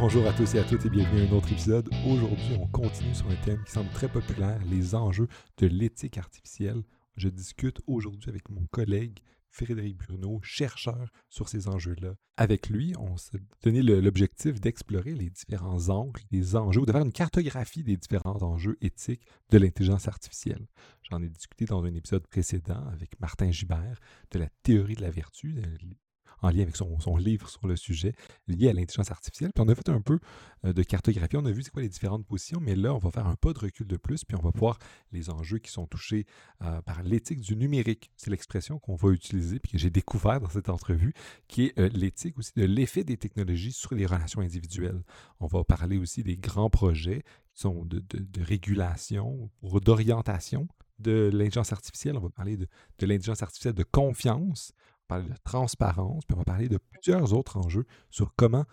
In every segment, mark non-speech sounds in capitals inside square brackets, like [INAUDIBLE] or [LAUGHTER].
Bonjour à tous et à toutes et bienvenue à un autre épisode. Aujourd'hui, on continue sur un thème qui semble très populaire, les enjeux de l'éthique artificielle. Je discute aujourd'hui avec mon collègue Frédéric Bruno, chercheur sur ces enjeux-là. Avec lui, on s'est donné l'objectif d'explorer les différents angles, les enjeux, ou de faire une cartographie des différents enjeux éthiques de l'intelligence artificielle. J'en ai discuté dans un épisode précédent avec Martin Gibert de la théorie de la vertu, en lien avec son, livre sur le sujet lié à l'intelligence artificielle. Puis on a fait un peu euh, de cartographie, on a vu c'est quoi les différentes positions, mais là, on va faire un pas de recul de plus, puis on va voir les enjeux qui sont touchés euh, par l'éthique du numérique. C'est l'expression qu'on va utiliser, puis que j'ai découvert dans cette entrevue, qui est euh, l'éthique aussi de l'effet des technologies sur les relations individuelles. On va parler aussi des grands projets qui sont de, régulation ou d'orientation de l'intelligence artificielle. On va parler de, de l'intelligence artificielle de confiance parler de transparence, puis on va parler de plusieurs autres enjeux sur comment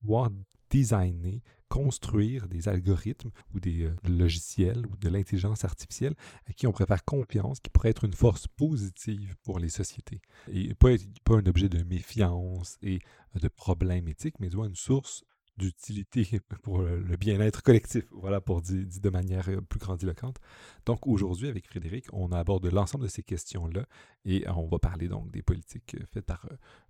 pouvoir designer, construire des algorithmes ou des euh, logiciels ou de l'intelligence artificielle à qui on pourrait faire confiance, qui pourrait être une force positive pour les sociétés. Et pas, pas un objet de méfiance et de problèmes éthiques, mais une source d'utilité [LAUGHS] pour le bien-être collectif, voilà, pour dire, de manière euh, plus grandiloquente. Donc aujourd'hui, avec Frédéric, on aborde l'ensemble de ces questions-là et on va parler donc des politiques euh, faites par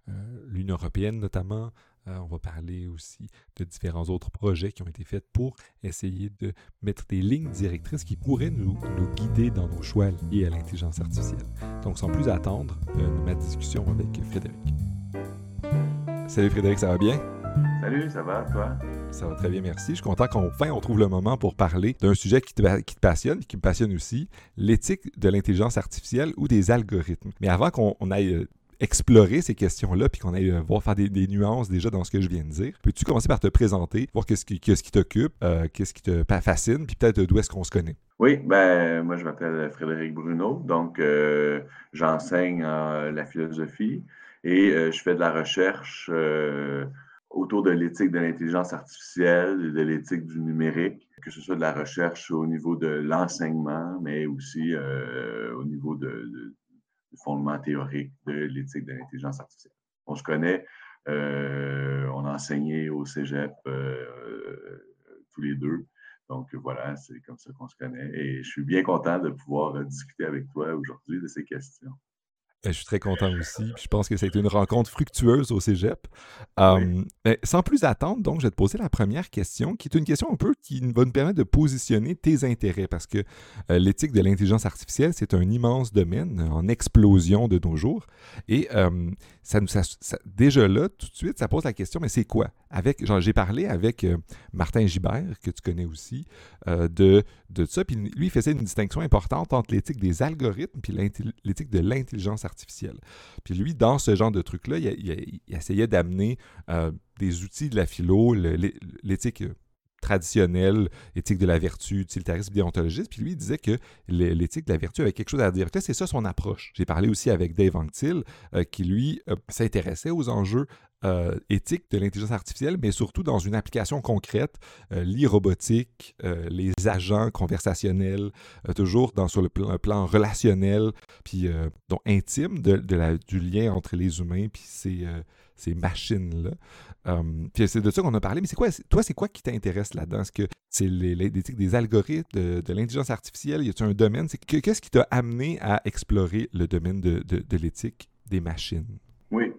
euh, l'Union européenne notamment. on va parler aussi de différents autres projets qui ont été faits pour essayer de mettre des lignes directrices qui pourraient nous, guider dans nos choix liés à l'intelligence artificielle. Donc sans plus attendre, ma discussion avec Frédéric. Salut Frédéric, ça va bien? Salut, ça va, toi? Ça va très bien, merci. Je suis content qu'enfin on trouve le moment pour parler d'un sujet qui te, qui te passionne, qui me passionne aussi, l'éthique de l'intelligence artificielle ou des algorithmes. Mais avant qu'on aille euh, explorer ces questions-là, puis qu'on aille euh, voir faire des, nuances déjà dans ce que je viens de dire. Peux-tu commencer par te présenter, voir qu'est-ce qui, qui t'occupe, euh, qu'est-ce qui te fascine, puis peut-être d'où est-ce qu'on se connaît? Oui, ben moi je m'appelle Frédéric Bruno, donc j'enseigne la philosophie et je fais de la recherche autour de l'éthique de l'intelligence artificielle de l'éthique du numérique, que ce soit de la recherche au niveau de l'enseignement, mais aussi euh, au niveau du fondement théorique de l'éthique de l'intelligence artificielle. On se connaît, euh, on a enseigné au Cégep euh, tous les deux. Donc voilà, c'est comme ça qu'on se connaît. Et je suis bien content de pouvoir discuter avec toi aujourd'hui de ces questions. Ben, je suis très content aussi. je pense que ça a été une rencontre fructueuse au cégep. Ben, sans plus attendre, donc, je vais te poser la première question, qui est une question un peu qui va nous permettre de positionner tes intérêts, parce que euh, l'éthique de l'intelligence artificielle, c'est un immense domaine en explosion de nos jours. Et ça nous, déjà là, tout de suite, ça pose la question, mais c'est quoi? Avec, j'ai parlé avec euh, Martin Gibert, que tu connais aussi, euh, de, de ça. Puis lui, il faisait une distinction importante entre l'éthique des algorithmes et l'éthique de l'intelligence artificielle. Puis lui, dans ce genre de truc-là, il, essayait d'amener euh, des outils de la philo, l'éthique traditionnelle, éthique de la vertu, utilitarisme déontologiste. Puis lui, il disait que l'éthique de la vertu avait quelque chose à dire. c'est ça son approche. J'ai parlé aussi avec Dave Anctil, qui lui s'intéressait aux enjeux euh, éthique de l'intelligence artificielle, mais surtout dans une application concrète, euh, l'e-robotique, euh, les agents conversationnels, toujours dans, sur le plan, relationnel, puis donc intime de, du lien entre les humains puis ces, ces machines-là. puis c'est de ça qu'on a parlé, mais c'est quoi, toi, c'est quoi qui t'intéresse là-dedans? Est-ce que c'est l'éthique des algorithmes, de, l'intelligence artificielle? Y a un domaine? Qu'est-ce qui t'a amené à explorer le domaine de, de l'éthique des machines? Oui,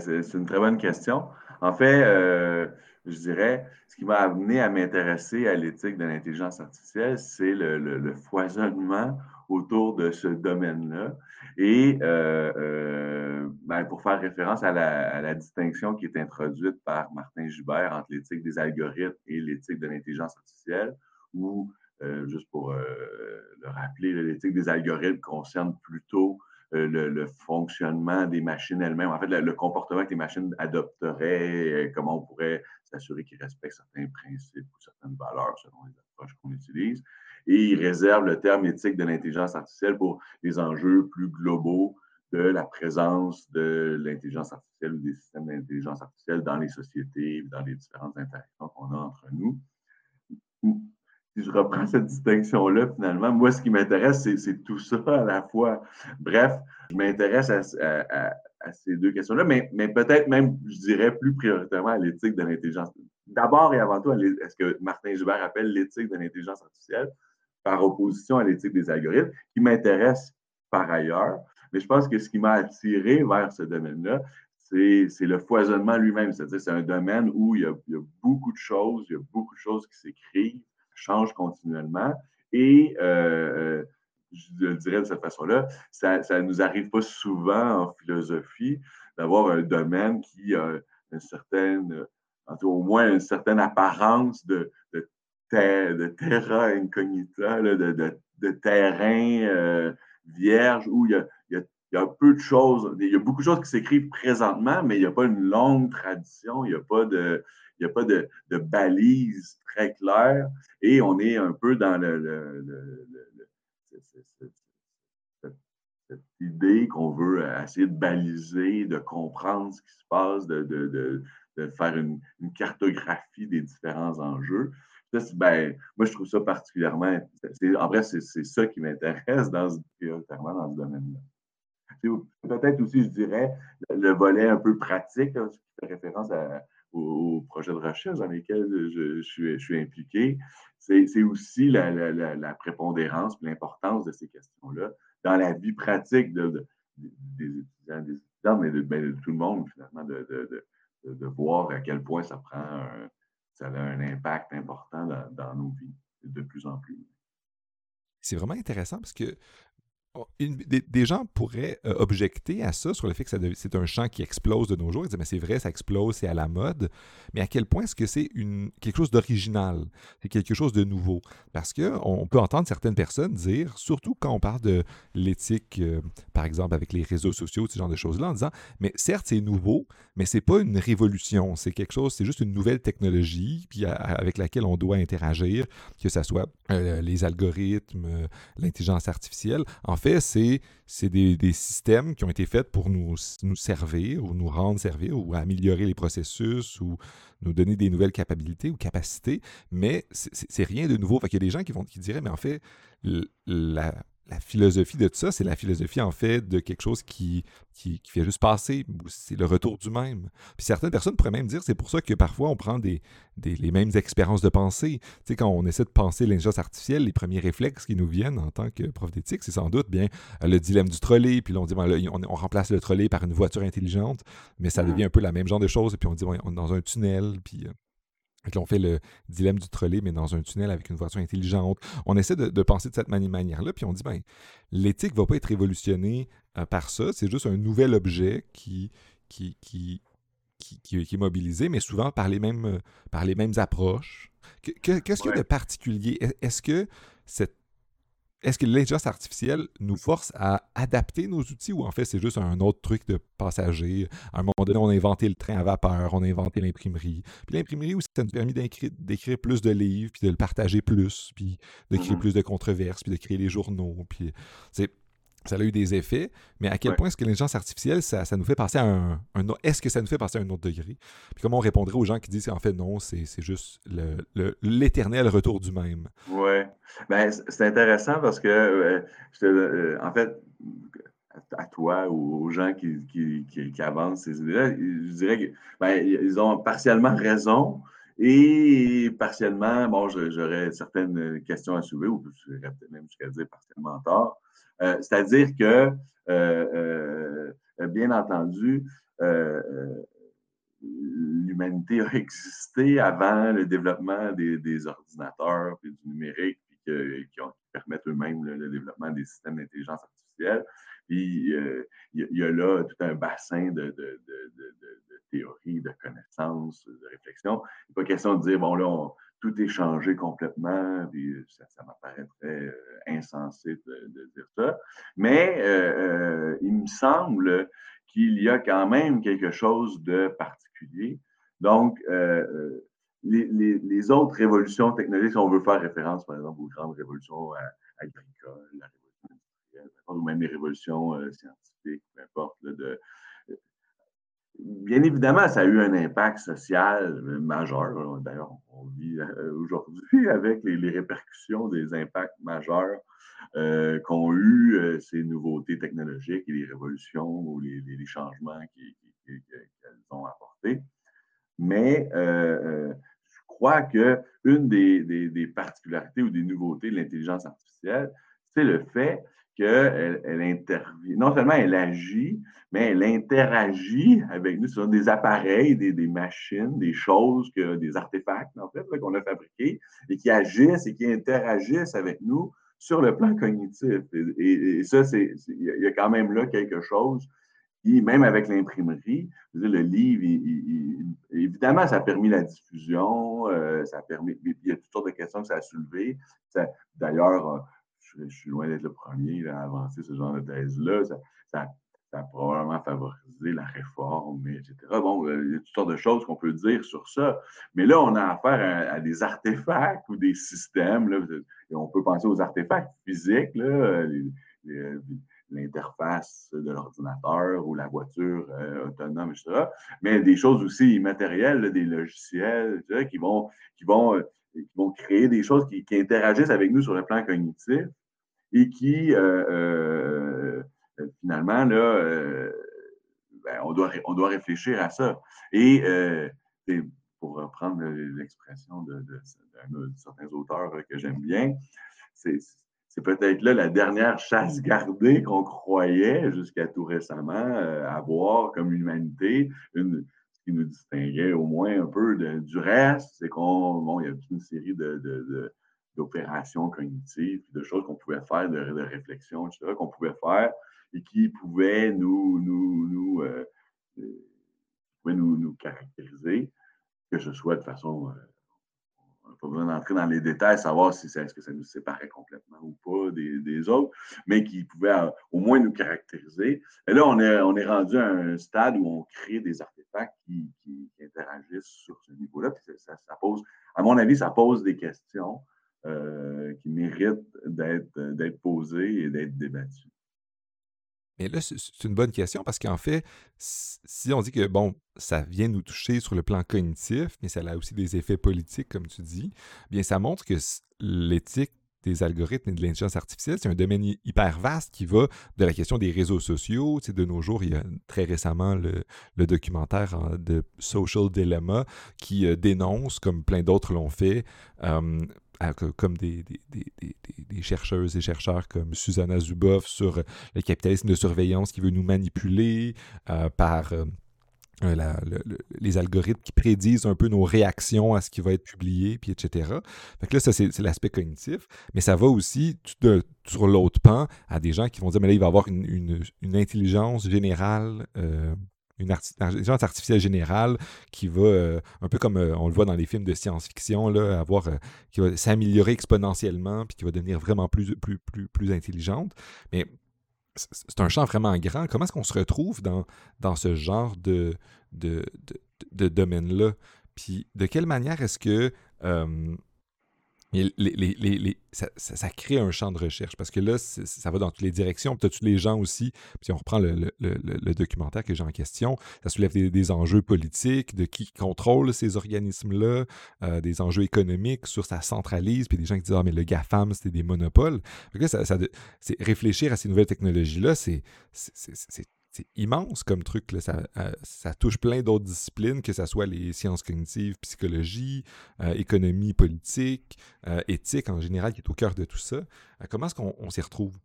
c'est une très bonne question. En fait, euh, je dirais, ce qui m'a amené à m'intéresser à l'éthique de l'intelligence artificielle, c'est le, foisonnement autour de ce domaine-là. Et euh, euh, ben, pour faire référence à la, distinction qui est introduite par Martin Joubert entre l'éthique des algorithmes et l'éthique de l'intelligence artificielle, où, juste pour le rappeler, l'éthique des algorithmes concerne plutôt euh, le, fonctionnement des machines elles-mêmes, en fait, le, comportement que les machines adopteraient, euh, comment on pourrait s'assurer qu'ils respectent certains principes ou certaines valeurs selon les approches qu'on utilise. Et il réserve le terme éthique de l'intelligence artificielle pour les enjeux plus globaux de la présence de l'intelligence artificielle ou des systèmes d'intelligence artificielle dans les sociétés, dans les différentes interactions qu'on a entre nous si je reprends cette distinction-là, finalement, moi, ce qui m'intéresse, c'est tout ça à la fois. Bref, je m'intéresse à, ces deux questions-là, mais, peut-être même, je dirais, plus prioritairement à l'éthique de l'intelligence d'abord et avant tout ce que Martin Joubert appelle l'éthique de l'intelligence artificielle, par opposition à l'éthique des algorithmes, qui m'intéresse par ailleurs. Mais je pense que ce qui m'a attiré vers ce domaine-là, c'est le foisonnement lui-même. C'est-à-dire c'est un domaine où il y, a, beaucoup de choses, il y a beaucoup de choses qui s'écrivent, changent continuellement. Et euh, je le dirais de cette façon-là, ça ne nous arrive pas souvent en philosophie d'avoir un domaine qui a une certaine, au moins une certaine apparence de, de, de terra incognita, de, terrain euh, vierge où il y, a, il, y a, peu de choses, il y a beaucoup de choses qui s'écrivent présentement, mais il n'y a pas une longue tradition, il n'y a pas de, il n'y a pas de, de balise très claire et on est un peu dans le, cette, idée qu'on veut essayer de baliser, de comprendre ce qui se passe, de, faire une, cartographie des différents enjeux. ben, moi, je trouve ça particulièrement. En vrai, c'est ça qui m'intéresse dans, dans ce domaine-là. Peut-être aussi, je dirais, le, volet un peu pratique, qui fait référence à, aux, projets de recherche dans lesquels je, suis, impliqué, c'est aussi la, la, la, prépondérance l'importance de ces questions-là dans la vie pratique de, des étudiants, des étudiants, mais ben, de, tout le monde, finalement, de, voir à quel point ça prend ça a un impact important dans nos vies de plus en plus. C'est vraiment intéressant parce que Oh, des, gens pourraient euh, objecter à ça sur le fait que c'est un champ qui explose de nos jours. Ils disent, mais c'est vrai, ça explose, c'est à la mode. Mais à quel point est-ce que c'est quelque chose d'original? C'est quelque chose de nouveau? Parce qu'on peut entendre certaines personnes dire, surtout quand on parle de l'éthique, euh, par exemple, avec les réseaux sociaux, ce genre de choses-là, en disant, mais certes, c'est nouveau, mais c'est pas une révolution. C'est quelque chose, c'est juste une nouvelle technologie puis avec laquelle on doit interagir, que ce soit euh, les algorithmes, l'intelligence artificielle. Fait, c'est des, systèmes qui ont été faits pour nous, servir ou nous rendre servir ou améliorer les processus ou nous donner des nouvelles capacités ou capacités, mais c'est rien de nouveau. Il y a des gens vont, qui diraient, mais en fait, la, la philosophie de tout ça, c'est la philosophie en fait de quelque chose qui, qui, fait juste passer. C'est le retour du même. Puis certaines personnes pourraient même dire c'est pour ça que parfois on prend des, les mêmes expériences de pensée. Tu sais, quand on essaie de penser l'intelligence artificielle, les premiers réflexes qui nous viennent en tant que prof d'éthique, c'est sans doute bien le dilemme du trolley. Puis là, on dit on, remplace le trolley par une voiture intelligente, mais ça devient un peu la même genre de chose. Et puis on dit on est dans un tunnel. Puis. Euh, on fait le dilemme du trolley, mais dans un tunnel avec une voiture intelligente. On essaie de, penser de cette manière-là, puis on dit, ben, l'éthique ne va pas être révolutionnée euh, par ça, c'est juste un nouvel objet qui, qui, qui, qui, est mobilisé, mais souvent par les mêmes, par les mêmes approches. Qu'est-ce qu'il y a de particulier? Est-ce que cette est-ce que l'intelligence artificielle nous force à adapter nos outils ou en fait c'est juste un autre truc de passager? À un moment donné, on a inventé le train à vapeur, on a inventé l'imprimerie. Puis l'imprimerie aussi, ça nous a permis d'écrire plus de livres, puis de le partager plus, puis de créer mm-hmm. plus de controverses, puis de créer les journaux. Puis c'est ça a eu des effets, mais à quel point est-ce que l'intelligence artificielle, ça, nous fait passer à un, est-ce que ça nous fait passer à un autre degré? Puis comment on répondrait aux gens qui disent qu'en fait non, c'est, juste l'éternel retour du même? Oui. Ben, c'est intéressant parce que, euh, euh, en fait, à toi ou aux gens qui, qui, avancent ces idées-là, je dirais qu'ils ben, ont partiellement raison et partiellement, bon, j'aurais certaines questions à soulever ou peut-être même jusqu'à dire partiellement tort. Euh, c'est-à-dire que, euh, euh, bien entendu, l'humanité a [LAUGHS] existé avant le développement des, ordinateurs et du numérique, puis qui, permettent eux-mêmes le, développement des systèmes d'intelligence artificielle. Puis il y, a là tout un bassin de connaissances, de réflexions. Il n'est pas question de dire, bon, là, tout est changé complètement, puis ça, ça m'apparaîtrait insensé de, dire ça. Mais euh, euh, il me semble qu'il y a quand même quelque chose de particulier. Donc, euh, les, autres révolutions technologiques, si on veut faire référence, par exemple, aux grandes révolutions agricoles, la révolution industrielle, ou même les révolutions scientifiques, peu importe, de, bien évidemment, ça a eu un impact social majeur. D'ailleurs, on vit euh, aujourd'hui [LAUGHS] avec les, répercussions des impacts majeurs euh, qu'ont eu euh, ces nouveautés technologiques et les révolutions ou les, changements qu'elles ont apportés. Mais crois qu'une des, des, particularités ou des nouveautés de l'intelligence artificielle, c'est le fait qu'elle elle intervient. Non seulement elle agit, mais elle interagit avec nous sur des appareils, des, machines, des choses, des artefacts, en fait, qu'on a fabriqués et qui agissent et qui interagissent avec nous sur le plan cognitif. Et, ça, c'est, il y a quand même là quelque chose qui, même avec l'imprimerie, le livre, évidemment, ça a permis la diffusion, euh, ça a permis, il y a toutes sortes de questions que ça a soulevé. d'ailleurs, je, suis loin d'être le premier à avancer ce genre de thèse-là. Ça, a probablement favorisé la réforme, etc. Bon, euh, il y a toutes sortes de choses qu'on peut dire sur ça. Mais là, on a affaire à, des artefacts ou des systèmes. Là, on peut penser aux artefacts physiques, l'interface de l'ordinateur ou la voiture euh, autonome, etc. Mais des choses aussi immatérielles, des logiciels, qui vont, qui vont, euh, qui vont créer des choses qui, interagissent avec nous sur le plan cognitif et qui, euh, finalement, là, ben, on, doit, on doit réfléchir à ça. Et pour reprendre l'expression de, certains auteurs que j'aime bien, c'est peut-être là la dernière chasse gardée qu'on croyait jusqu'à tout récemment euh, avoir comme humanité. Ce qui nous distinguait au moins un peu du reste, c'est qu'on bon, il y a toute une série de, d'opérations cognitives, de choses qu'on pouvait faire, de, de réflexions, etc., qu'on pouvait faire et qui pouvaient nous, nous, nous, euh, euh, nous, nous caractériser que ce soit de façon. Euh, on n'a pas besoin d'entrer dans les détails, savoir si est-ce que ça nous séparait complètement ou pas des, autres, mais qui pouvaient au moins nous caractériser. Et là, on est, on est rendu à un stade où on crée des artefacts qui, interagissent sur ce niveau-là. Ça, pose, à mon avis, ça pose des questions euh, qui méritent d'être posées et d'être débattues. Mais là, c'est une bonne question parce qu'en fait, si on dit que, bon, ça vient nous toucher sur le plan cognitif, mais ça a aussi des effets politiques, comme tu dis, bien, ça montre que l'éthique des algorithmes et de l'intelligence artificielle, c'est un domaine hyper vaste qui va de la question des réseaux sociaux. Tu de nos jours, il y a très récemment le, documentaire de Social Dilemma qui euh, dénonce, comme plein d'autres l'ont fait, euh, comme des, chercheuses et chercheurs comme Susanna Zuboff sur le capitalisme de surveillance qui veut nous manipuler euh, par euh, euh, les algorithmes qui prédisent un peu nos réactions à ce qui va être publié, puis etc. Fait là, ça, c'est l'aspect cognitif, mais ça va aussi sur l'autre pan à des gens qui vont dire, mais là, il va y avoir une, intelligence générale une intelligence artificielle générale qui va, euh, un peu comme euh, on le voit dans les films de science-fiction, avoir, euh, qui va s'améliorer exponentiellement, puis qui va devenir vraiment plus, plus, plus, plus intelligente. Mais c'est un champ vraiment grand. Comment est-ce qu'on se retrouve dans, dans ce genre de, de, de, domaine-là? Puis de quelle manière est-ce que les, ça, crée un champ de recherche parce que là, ça va dans toutes les directions. Puis tous les gens aussi, si on reprend le, documentaire que j'ai en question, ça soulève des, enjeux politiques, de qui contrôle ces organismes-là, euh, des enjeux économiques, sur ça centralise, puis des gens qui disent Ah, mais le GAFAM, c'était des monopoles. ça, réfléchir à ces nouvelles technologies-là, c'est c'est immense comme truc. Là. Ça, euh, touche plein d'autres disciplines, que ce soit les sciences cognitives, psychologie, euh, économie politique, euh, éthique en général, qui est au cœur de tout ça. comment est-ce qu'on s'y retrouve?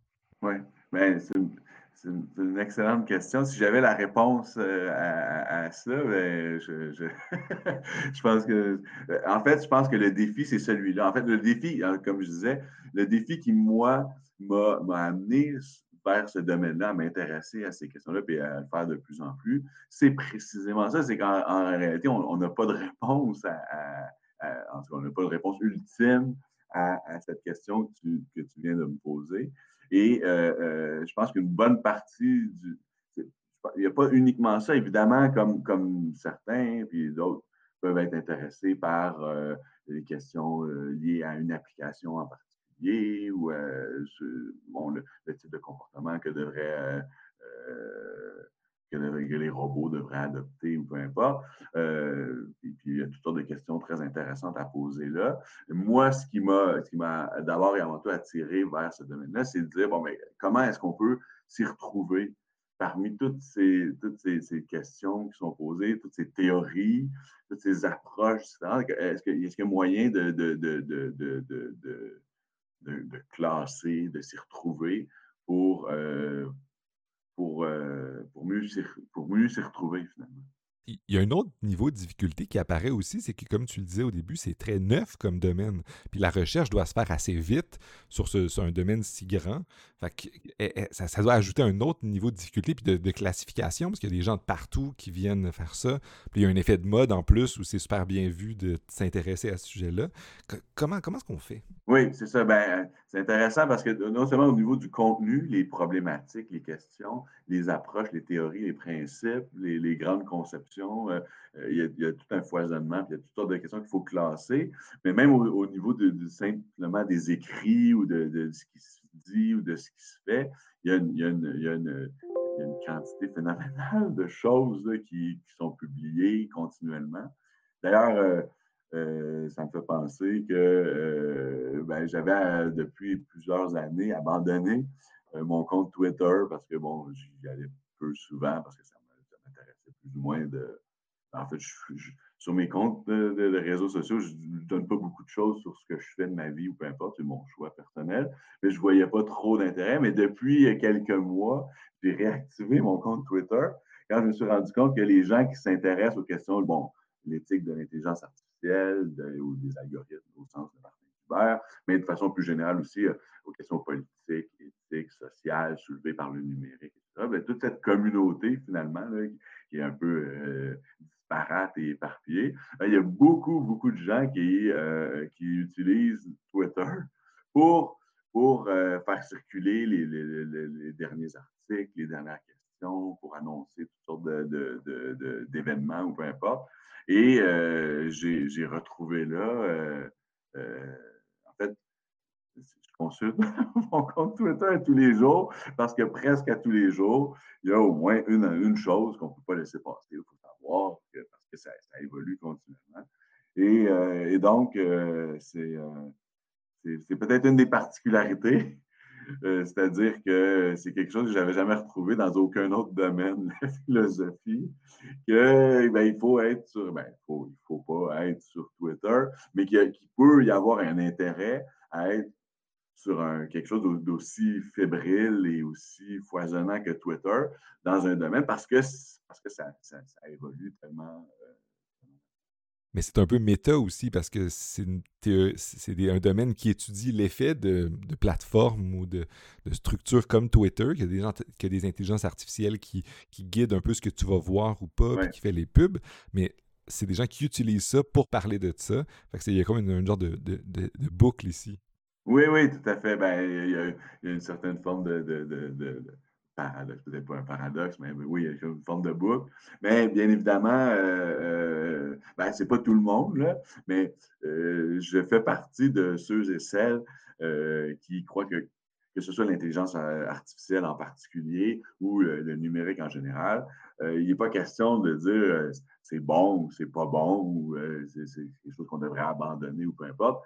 Oui, ben, c'est une, excellente question. Si j'avais la réponse à, ça, ben, je, je, [LAUGHS] pense que. En fait, je pense que le défi, c'est celui-là. En fait, le défi, hein, comme je disais, le défi qui, moi, m'a amené vers ce domaine-là, à m'intéresser à ces questions-là et à le faire de plus en plus, c'est précisément ça. C'est qu'en réalité, on n'a pas de réponse à, en tout cas, on n'a pas de réponse ultime à, cette question que tu, viens de me poser. Et euh, euh, je pense qu'une bonne partie du. Il n'y a pas uniquement ça, évidemment, comme, comme certains, puis d'autres peuvent être intéressés par euh, les questions liées à une application en particulier ou euh, bon, le, type de comportement que devrait euh, les robots devraient adopter ou peu importe. Euh, et puis, il y a toutes sortes de questions très intéressantes à poser là. Moi, ce qui m'a d'abord et avant tout attiré vers ce domaine-là, c'est de dire, bon, mais comment est-ce qu'on peut s'y retrouver parmi toutes ces, toutes ces, questions qui sont posées, toutes ces théories, toutes ces approches, est-ce qu'il y a moyen de classer, de s'y retrouver pour, euh, pour, euh, pour mieux s'y retrouver finalement? Il y a un autre niveau de difficulté qui apparaît aussi, c'est que, comme tu le disais au début, c'est très neuf comme domaine. Puis la recherche doit se faire assez vite sur, ce, un domaine si grand. Fait que, eh, eh, ça, doit ajouter un autre niveau de difficulté puis de, classification, parce qu'il y a des gens de partout qui viennent faire ça. Puis il y a un effet de mode en plus où c'est super bien vu de s'intéresser à ce sujet-là. Comment, comment est-ce qu'on fait? Oui, c'est ça. Ben, c'est intéressant parce que non seulement au niveau du contenu, les problématiques, les questions, les approches, les théories, les principes, les grandes conceptions, euh, euh, il, y a, tout un foisonnement, il y a toutes sortes de questions qu'il faut classer. Mais même au, niveau de, simplement des écrits ou de, ce qui se dit ou de ce qui se fait, il y a une, quantité phénoménale de choses qui, sont publiées continuellement. D'ailleurs, euh, ça me fait penser que ben, j'avais depuis plusieurs années abandonné mon compte Twitter parce que bon, j'y allais peu souvent parce que ça plus ou moins de. En fait, sur mes comptes de, réseaux sociaux, je ne donne pas beaucoup de choses sur ce que je fais de ma vie ou peu importe, c'est mon choix personnel. Mais je ne voyais pas trop d'intérêt. Mais depuis quelques mois, j'ai réactivé mon compte Twitter quand je me suis rendu compte que les gens qui s'intéressent aux questions, bon, l'éthique de l'intelligence artificielle ou des algorithmes au sens de Martin Hubert, mais de façon plus générale aussi euh, aux questions politiques, éthiques, sociales soulevées par le numérique, etc. Bien, toute cette communauté, finalement, qui est un peu euh, disparate et éparpillée. Il y a beaucoup, beaucoup de gens qui, euh, utilisent Twitter pour, faire circuler les, derniers articles, les dernières questions, pour annoncer toutes sortes d'événements ou peu importe. Et j'ai retrouvé là, en fait, consulte [LAUGHS] mon compte Twitter tous les jours parce que presque à tous les jours, il y a au moins une, une chose qu'on ne peut pas laisser passer. Il faut savoir que, parce que ça, évolue continuellement. Et, euh, donc, euh, euh, c'est peut-être une des particularités. C'est-à-dire que c'est quelque chose que je n'avais jamais retrouvé dans aucun autre domaine de la philosophie, que ben, il faut être sur, ben, faut, il faut pas être sur Twitter, mais qu'il peut y avoir un intérêt à être sur quelque chose d'aussi fébrile et aussi foisonnant que Twitter dans un domaine parce que, parce que ça, ça, évolue tellement. Mais c'est un peu méta aussi parce que c'est un domaine qui étudie l'effet de, de plateformes ou de, de structures comme Twitter, qui a des, gens, qui a des intelligences artificielles qui, qui guident un peu ce que tu vas voir ou pas, puis qui fait les pubs. Mais c'est des gens qui utilisent ça pour parler de ça. Fait il y a comme une, genre de, de, de, boucle ici. Oui, oui, tout à fait. Ben, il, y a, une certaine forme de, paradoxe, peut-être pas un paradoxe, mais oui, il y a une forme de boucle. Mais bien évidemment, euh, euh, ben, c'est pas tout le monde, là, mais euh, je fais partie de ceux et celles euh, qui croient que que ce soit l'intelligence artificielle en particulier ou le, numérique en général, il n'est pas question de dire c'est bon ou c'est pas bon ou c'est quelque chose qu'on devrait abandonner ou peu importe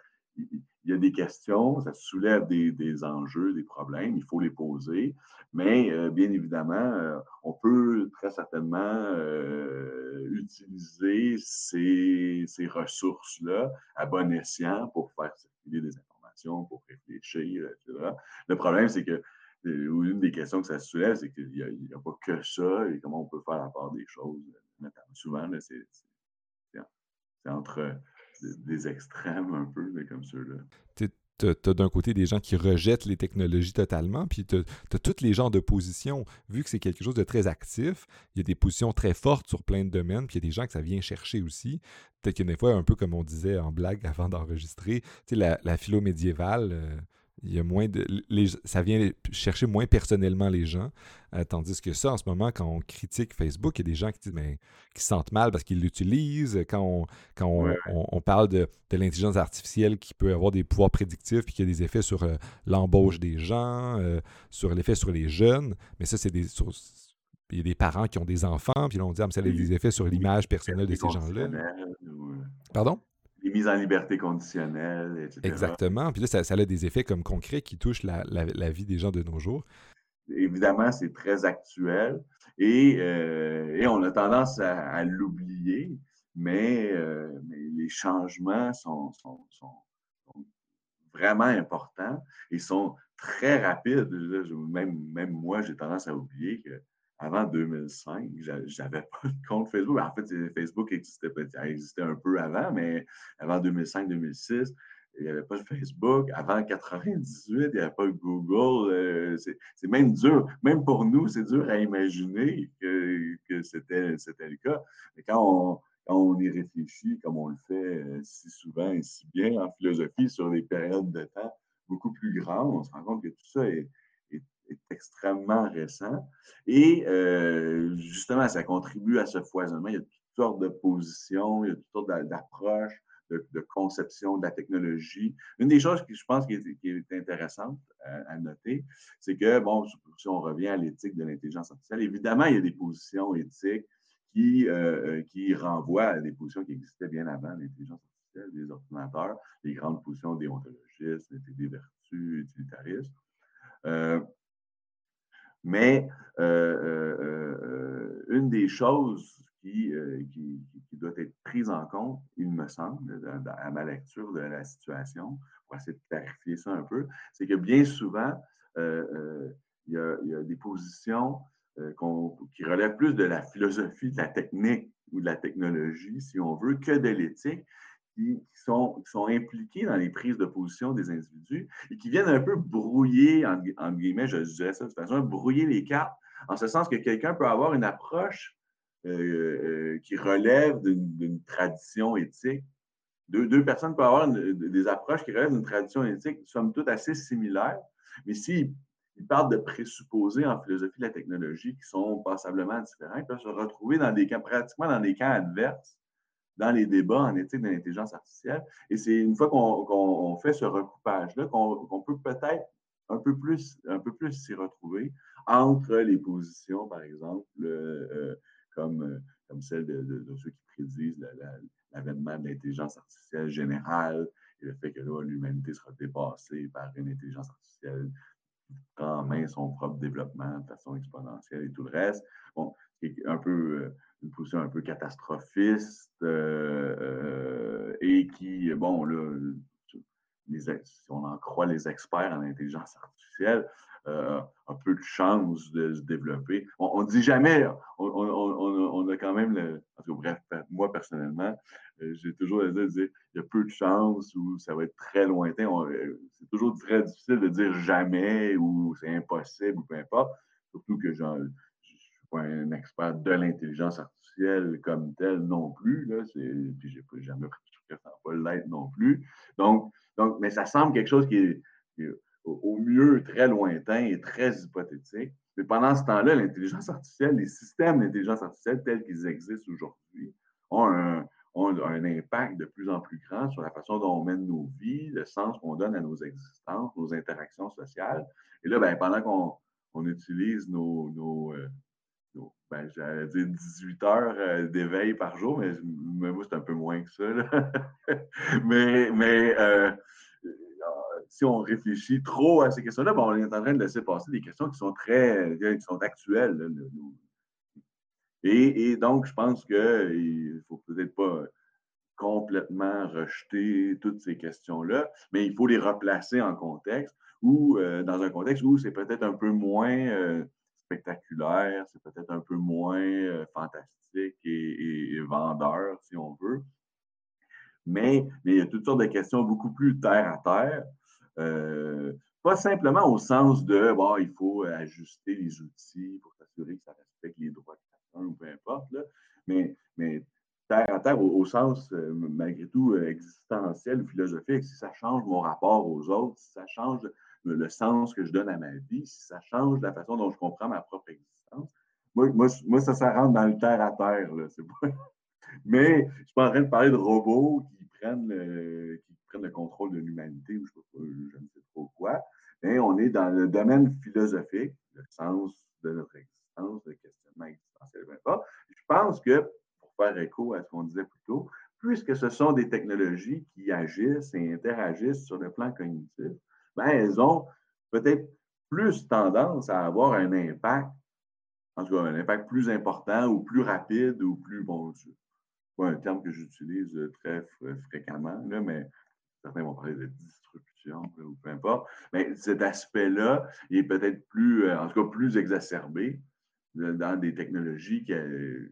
des questions, ça soulève des, enjeux, des problèmes, il faut les poser, mais euh, bien évidemment, euh, on peut très certainement euh, utiliser ces, ressources-là à bon escient pour faire circuler des informations, pour réfléchir, etc. Le problème, c'est que une des questions que ça soulève, c'est qu'il n'y a, pas que ça et comment on peut faire la part des choses. Souvent, c'est entre des extrêmes un peu, comme ceux-là. Tu as, d'un côté des gens qui rejettent les technologies totalement, puis tu as, tous les genres de positions. Vu que c'est quelque chose de très actif, il y a des positions très fortes sur plein de domaines, puis il y a des gens que ça vient chercher aussi. Peut-être qu'il y des fois, un peu comme on disait en blague [LAUGHS] avant d'enregistrer, tu sais, la, la philo médiévale. Euh, il y a moins de, ça vient chercher moins personnellement les gens. Euh, tandis que ça, en ce moment, quand on critique Facebook, il y a des gens qui, disent, ben, qui se sentent mal parce qu'ils l'utilisent. Quand on, quand on, parle de, l'intelligence artificielle qui peut avoir des pouvoirs prédictifs puis qui a des effets sur euh, l'embauche des gens, euh, sur l'effet sur les jeunes. Mais ça, c'est des. il y a des parents qui ont des enfants, puis là, on dit, ah, mais ça a des effets sur l'image personnelle de ces gens-là. Pardon? Les mises en liberté conditionnelle, etc. Exactement. Puis là, ça, a des effets comme concrets qui touchent la, vie des gens de nos jours. évidemment, c'est très actuel et, et, on a tendance à, l'oublier, mais, mais, les changements sont, sont, sont, vraiment importants et sont très rapides. Même, même moi, j'ai tendance à oublier que avant 2005, j'avais pas de compte Facebook. En fait, Facebook existait, existait un peu avant, mais avant 2005-2006, il n'y avait pas de Facebook. Avant 98, il n'y avait pas de Google. Euh, c'est même dur, même pour nous, c'est dur à imaginer que, c'était le cas. Mais quand on, on y réfléchit, comme on le fait euh, si souvent et si bien en philosophie sur des périodes de temps beaucoup plus grandes, on se rend compte que tout ça est, extrêmement récent. Et euh, justement, ça contribue à ce foisonnement. Il y a toutes sortes de positions, il y a toutes sortes d'approches, de, conception de la technologie. Une des choses que je pense qui est, intéressante à, noter, c'est que, bon, si on revient à l'éthique de l'intelligence artificielle, évidemment, il y a des positions éthiques qui, euh, qui renvoient à des positions qui existaient bien avant l'intelligence artificielle, les ordinateurs, les grandes positions déontologistes, des vertus utilitaristes. Euh, mais euh, euh, une des choses qui, qui, doit être prise en compte, il me semble, à ma lecture de la situation, pour essayer de clarifier ça un peu, c'est que bien souvent, il y, a, des positions qui relèvent plus de la philosophie, de la technique ou de la technologie, si on veut, que de l'éthique, qui, sont, impliqués dans les prises de position des individus et qui viennent un peu brouiller, en, guillemets, je dirais ça de toute façon, brouiller les cartes, en ce sens que quelqu'un peut avoir une approche euh, euh, qui relève d'une tradition éthique. Deux, deux, personnes peuvent avoir des approches qui relèvent d'une tradition éthique, somme toute assez similaires, mais s'ils ils partent de présupposés en philosophie de la technologie qui sont passablement différents, ils peuvent se retrouver dans des cas, pratiquement dans des cas adverses dans les débats en éthique de l'intelligence artificielle. Et c'est une fois qu'on fait ce recoupage-là qu'on peut peut-être un peu plus, un peu plus s'y retrouver entre les positions, par exemple, euh, comme, euh, comme celle de, ceux qui prédisent l'avènement de l'intelligence artificielle générale et le fait que l'humanité sera dépassée par une intelligence artificielle qui prend en main son propre développement de façon exponentielle et tout le reste. Bon, c'est un peu euh, une position un peu catastrophiste euh, euh, et qui, bon, là, si on en croit les experts en intelligence artificielle, euh, a peu de chances de se développer. On ne dit jamais, on, a quand même, le, bref, moi personnellement, j'ai toujours à dire, il y a peu de chances ou ça va être très lointain. C'est toujours très difficile de dire jamais ou c'est impossible ou peu importe. Surtout que pas un expert de l'intelligence artificielle comme tel non plus. Là, puis j'ai pas jamais prétends pas l'être non plus. Donc, donc, mais ça semble quelque chose qui est, au mieux très lointain et très hypothétique. Mais pendant ce temps-là, l'intelligence artificielle, les systèmes d'intelligence artificielle tels qu'ils existent aujourd'hui ont un, ont un impact de plus en plus grand sur la façon dont on mène nos vies, le sens qu'on donne à nos existences, nos interactions sociales. Et là, ben, pendant qu'on on utilise nos, nos, euh, ben, j'allais dire 18 heures euh, d'éveil par jour, mais, moi, c'est un peu moins que ça. [LAUGHS] mais mais euh, si on réfléchit trop à ces questions-là, ben, on est en train de laisser passer des questions qui sont très qui sont actuelles. et, donc, je pense qu'il ne faut peut-être pas complètement rejeter toutes ces questions-là, mais il faut les replacer en contexte ou euh, dans un contexte où c'est peut-être un peu moins spectaculaire, c'est peut-être un peu moins euh, fantastique et, vendeur, si on veut. Mais, il y a toutes sortes de questions beaucoup plus terre à terre. Euh, pas simplement au sens de bon, il faut ajuster les outils pour s'assurer que ça respecte les droits de chacun ou peu importe, là, mais, terre à terre au, sens, euh, malgré tout, existentiel, philosophique, si ça change mon rapport aux autres, si ça change le sens que je donne à ma vie, si ça change la façon dont je comprends ma propre existence. Moi, moi, ça, ça rentre dans le terre à terre. Là, pas... [LAUGHS] Mais je ne suis pas en train de parler de robots qui prennent le, qui prennent le contrôle de l'humanité ou je, je, ne sais trop quoi. Mais on est dans le domaine philosophique, le sens de notre existence, le questionnement existentiel, Je pense que, pour faire écho à ce qu'on disait plus tôt, puisque ce sont des technologies qui agissent et interagissent sur le plan cognitif, elles ont peut-être plus tendance à avoir un impact, en tout cas un impact plus important ou plus rapide ou plus, bon, c'est pas un terme que j'utilise très fréquemment, là, mais certains vont parler de disruption ou peu importe, mais cet aspect-là est peut-être plus, euh, en tout cas plus exacerbé dans des technologies qui,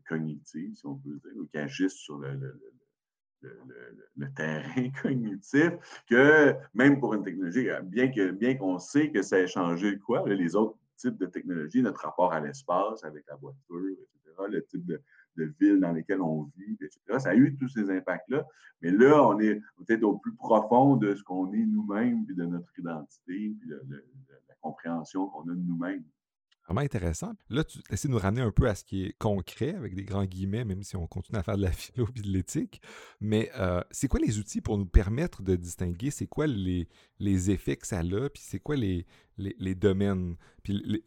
cognitives, si on peut dire, ou qui agissent sur le, terrain [LAUGHS] cognitif, que même pour une technologie, bien qu'on bien sait que ça a changé quoi, les autres types de technologies, notre rapport à l'espace avec la voiture, etc., le type de, villes dans lesquelles on vit, etc. Ça a eu tous ces impacts-là. Mais là, on est peut-être au plus profond de ce qu'on est nous-mêmes, puis de notre identité, puis de, la compréhension qu'on a de nous-mêmes. Vraiment intéressant. Là, tu essaies de nous ramener un peu à ce qui est concret, avec des grands guillemets, même si on continue à faire de la [LAUGHS] philo et de l'éthique. Mais euh, c'est quoi les outils pour nous permettre de distinguer c'est quoi les, les effets que ça a, puis c'est quoi les, les, domaines, puis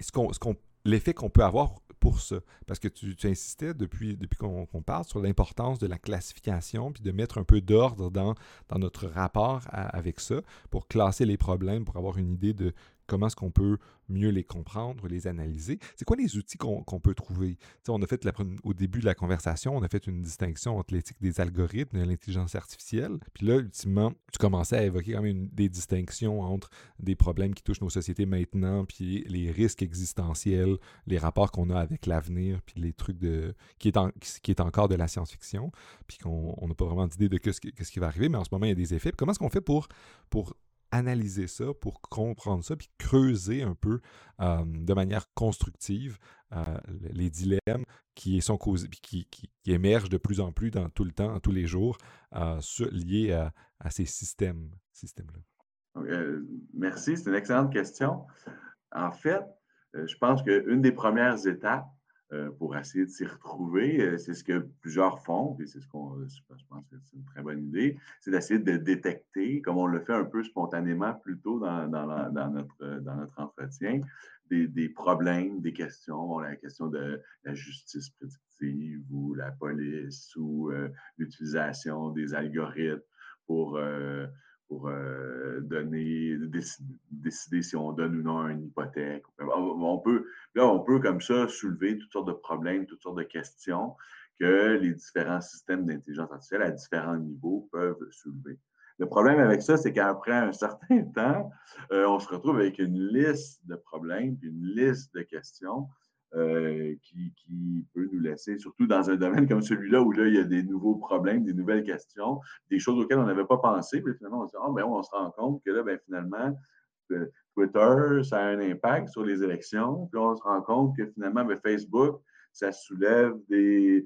l'effet qu'on peut avoir pour ça? Parce que tu, insistais depuis, depuis qu'on parle sur l'importance de la classification, puis de mettre un peu d'ordre dans, dans notre rapport avec ça, pour classer les problèmes, pour avoir une idée de comment est-ce qu'on peut mieux les comprendre, les analyser. C'est quoi les outils qu'on peut trouver? on a fait au début de la conversation, on a fait une distinction entre l'éthique des algorithmes et l'intelligence artificielle. Puis là, ultimement, tu commençais à évoquer quand même des distinctions entre des problèmes qui touchent nos sociétés maintenant, puis les risques existentiels, les rapports qu'on a avec l'avenir, puis les trucs de qui est, qui est encore de la science-fiction, puis qu'on n'a pas vraiment d'idée de ce, qui va arriver, mais en ce moment, il y a des effets. comment est-ce qu'on fait pour, pour analyser ça, pour comprendre ça, puis creuser un peu euh, de manière constructive euh, les dilemmes qui sont causés, qui, émergent de plus en plus dans tout le temps, tous les jours, euh, liés à, ces systèmes, systèmes-là. merci, c'est une excellente question. En fait, je pense qu'une des premières étapes, euh, pour essayer de s'y retrouver. Euh, c'est ce que plusieurs font, et c'est ce qu'on, je pense que c'est une très bonne idée, c'est d'essayer de détecter, comme on le fait un peu spontanément plus tôt dans, notre, dans notre entretien, des, problèmes, des questions, la question de la justice prédictive ou la police ou euh, l'utilisation des algorithmes pour pour euh, donner, décider, si on donne ou non une hypothèque. On peut, là, on peut comme ça soulever toutes sortes de problèmes, toutes sortes de questions que les différents systèmes d'intelligence artificielle à différents niveaux peuvent soulever. Le problème avec ça, c'est qu'après un certain [LAUGHS] temps, euh, on se retrouve avec une liste de problèmes, une liste de questions euh, qui, peut nous laisser, surtout dans un domaine comme celui-là où là, il y a des nouveaux problèmes, des nouvelles questions, des choses auxquelles on n'avait pas pensé. Puis finalement, on se ah, ben, rend compte que là, ben, finalement, euh, Twitter, ça a un impact sur les élections. Puis on se rend compte que finalement, ben, Facebook, ça soulève des,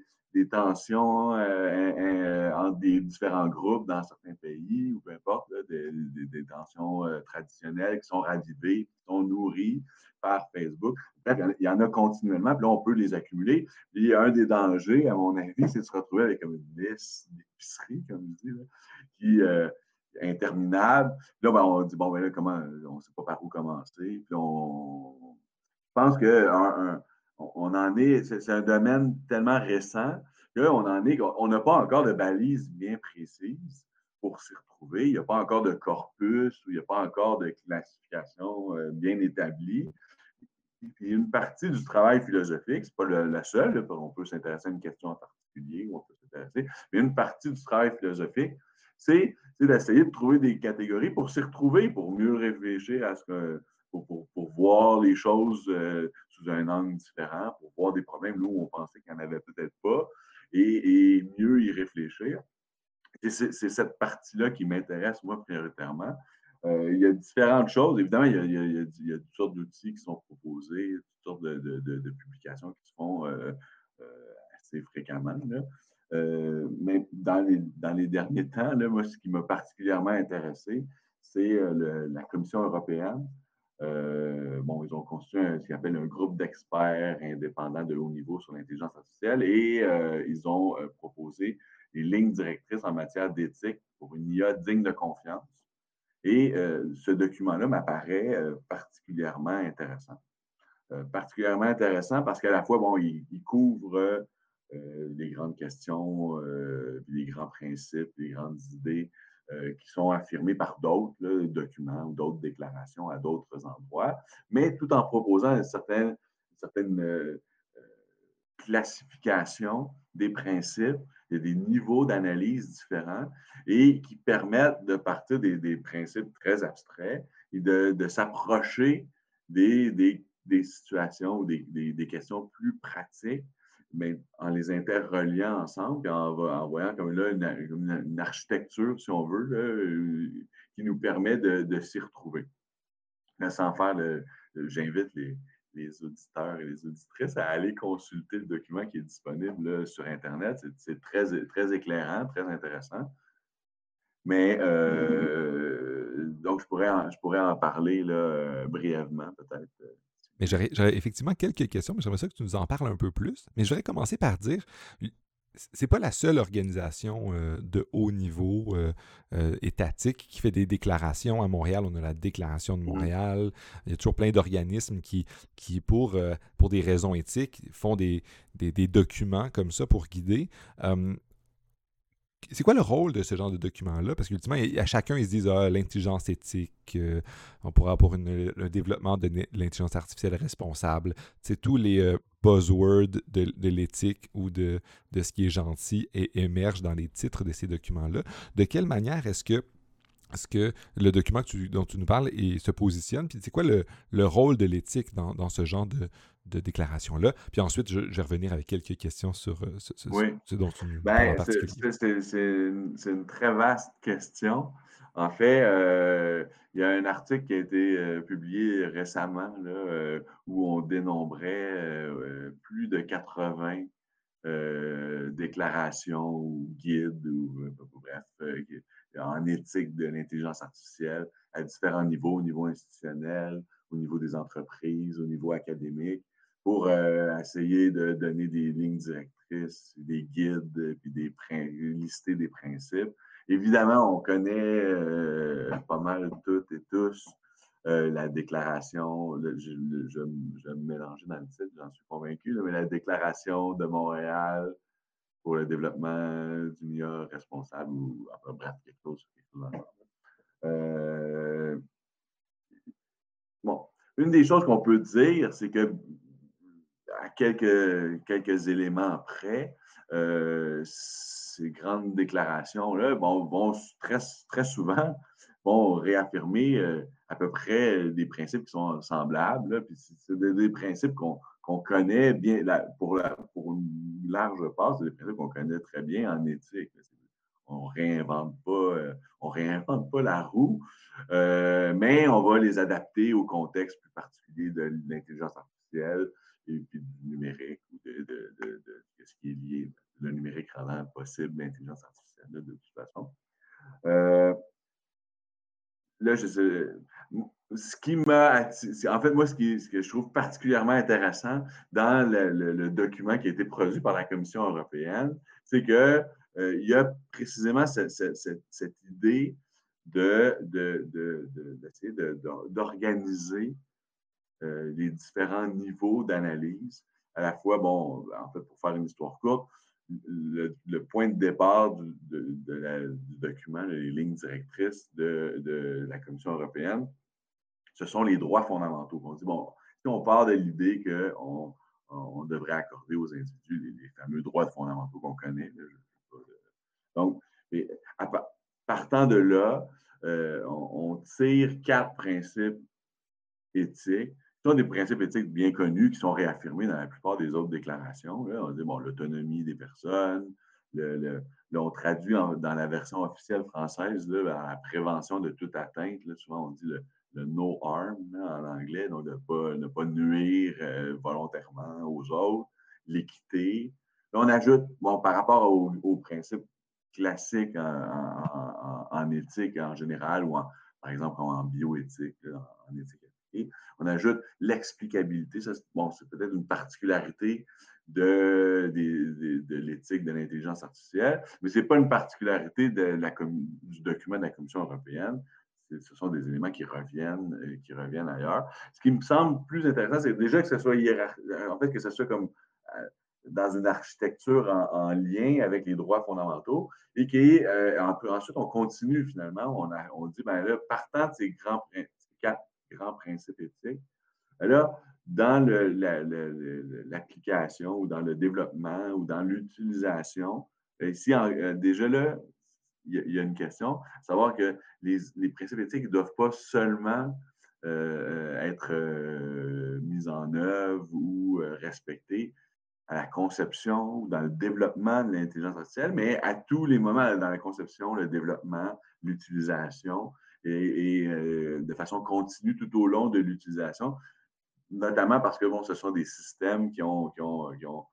tensions euh, entre des différents groupes dans certains pays, ou peu importe, des, tensions traditionnelles qui sont ravivées, qui sont nourries Facebook. il y en a continuellement, puis là, on peut les accumuler. Puis, un des dangers, à mon avis, c'est de se retrouver avec une liste d'épicerie, comme je dis, qui est interminable. Puis là, ben, on dit, bon, ben là, comment, on ne sait pas par où commencer. Puis on, je pense que on en est, c'est un domaine tellement récent qu'on en est, on n'a pas encore de balises bien précises pour s'y retrouver. Il n'y a pas encore de corpus ou il n'y a pas encore de classification euh, bien établie. Puis une partie du travail philosophique, ce n'est pas la seule, on peut s'intéresser à une question en particulier, on peut s'intéresser, mais une partie du travail philosophique, c'est d'essayer de trouver des catégories pour s'y retrouver, pour mieux réfléchir à ce que pour, voir les choses euh, sous un angle différent, pour voir des problèmes là où on pensait qu'il n'y en avait peut-être pas et, mieux y réfléchir. c'est cette partie-là qui m'intéresse, moi, prioritairement. Euh, il y a différentes choses. Évidemment, il y a, toutes sortes d'outils qui sont proposés, toutes sortes de, publications qui se font euh, assez fréquemment. mais dans les, derniers temps, moi, ce qui m'a particulièrement intéressé, c'est la Commission européenne euh, bon, ils ont construit ce qu'ils appellent un groupe d'experts indépendants de haut niveau sur l'intelligence artificielle et euh, ils ont euh, proposé des lignes directrices en matière d'éthique pour une IA digne de confiance. Et ce document-là m'apparaît particulièrement intéressant. particulièrement intéressant parce qu'à la fois, bon, il, couvre les grandes questions, les grands principes, les grandes idées qui sont affirmés par d'autres documents ou d'autres déclarations à d'autres endroits, mais tout en proposant une certaine, certaine classification des principes, il y a des niveaux d'analyse différents et qui permettent de partir des, principes très abstraits et de, s'approcher des, des, situations ou des, questions plus pratiques, mais en les interreliant ensemble et en, voyant comme là une, architecture, si on veut, euh, qui nous permet de, s'y retrouver. sans faire le j'invite les, les auditeurs et les auditrices à aller consulter le document qui est disponible sur Internet. C'est très, très éclairant, très intéressant. Mais euh, donc, je pourrais, en, je pourrais en parler là, brièvement, peut-être. Mais j'aurais effectivement quelques questions, mais j'aimerais ça que tu nous en parles un peu plus. Mais je voudrais commencer par dire, c'est pas la seule organisation euh, de haut niveau euh, euh, étatique qui fait des déclarations à Montréal. On a la Déclaration de mmh. Montréal. Il y a toujours plein d'organismes qui, qui pour, pour des raisons éthiques, font des, des, documents comme ça pour guider c'est quoi le rôle de ce genre de document-là? Parce qu'ultimement, à chacun, ils se disent ah, l'intelligence éthique, euh, on pourra avoir le développement de l'intelligence artificielle responsable. C'est tous les euh, buzzwords de, l'éthique ou de, ce qui est gentil et émergent dans les titres de ces documents-là. De quelle manière est-ce que est-ce que le document dont tu nous parles se positionne? Puis c'est quoi le, le, rôle de l'éthique dans, dans, ce genre de, de déclaration-là. Puis ensuite, je, vais revenir avec quelques questions sur euh, ce, dont tu nous parles en particulier. C'est une très vaste question. En fait, euh, il y a un article qui a été euh, publié récemment là, où on dénombrait plus de 80 déclarations ou guides ou bref, en éthique de l'intelligence artificielle à différents niveaux, au niveau institutionnel, au niveau des entreprises, au niveau académique pour euh, essayer de donner des lignes directrices, des guides, puis des lister des principes. Évidemment, on connaît euh, pas mal toutes et tous euh, la déclaration, je, je, vais me mélanger dans le titre, j'en suis convaincu, mais la déclaration de Montréal pour le développement du milieu responsable, ou bref, quelque chose, quelque chose dans bon, une des choses qu'on peut dire, c'est que à quelques, quelques éléments près, euh, ces grandes déclarations-là vont très, très souvent vont réaffirmer euh, à peu près des principes qui sont semblables. puis c'est des, principes qu'on connaît bien pour, pour une large part, c'est des principes qu'on connaît très bien en éthique. On réinvente pas, euh, on réinvente pas la roue, mais on va les adapter au contexte plus particulier de l'intelligence artificielle, et puis du numérique ou de, ce qui est lié, le numérique rendant possible l'intelligence artificielle de toute façon. Euh, là, je sais, ce qui m'a en fait, moi, ce, qui, ce, que je trouve particulièrement intéressant dans le, document qui a été produit par la Commission européenne, c'est qu'il euh, y a précisément cette, cette idée de, d'essayer d'organiser euh, les différents niveaux d'analyse. À la fois, bon, en fait, pour faire une histoire courte, le, point de départ du, document, les lignes directrices de, la Commission européenne, ce sont les droits fondamentaux. On dit, bon, si on part de l'idée qu'on on devrait accorder aux individus les, fameux droits fondamentaux qu'on connaît. donc, partant de là, euh, on, tire quatre principes éthiques sont des principes éthiques bien connus qui sont réaffirmés dans la plupart des autres déclarations. On dit bon, l'autonomie des personnes, le, on traduit dans la version officielle française la prévention de toute atteinte. souvent, on dit le, no harm en anglais, donc de ne pas, nuire euh, volontairement aux autres, l'équité. On ajoute, bon, par rapport aux, principes classiques en, éthique en général, ou par exemple en bioéthique, en éthique on ajoute l'explicabilité. bon, c'est peut-être une particularité de, l'éthique de l'intelligence artificielle, mais ce n'est pas une particularité du document de la Commission européenne. Ce sont des éléments qui reviennent, euh, qui reviennent ailleurs. Ce qui me semble plus intéressant, c'est déjà que ce soit hiérarchique, en fait, que ce soit comme dans une architecture en, lien avec les droits fondamentaux et qui euh, ensuite on continue finalement, on, on dit, ben là, partant de ces grands, quatre grands principes éthiques, ben là, dans l'application ou dans le développement ou dans l'utilisation, ben ici, euh, déjà là, il y, a une question, savoir que les, principes éthiques ne doivent pas seulement euh, être mis en œuvre ou respectés, à la conception ou dans le développement de l'intelligence artificielle, mais à tous les moments dans la conception, le développement, l'utilisation et, euh, de façon continue tout au long de l'utilisation, notamment parce que bon, ce sont des systèmes qui ont, qui ont, qui ont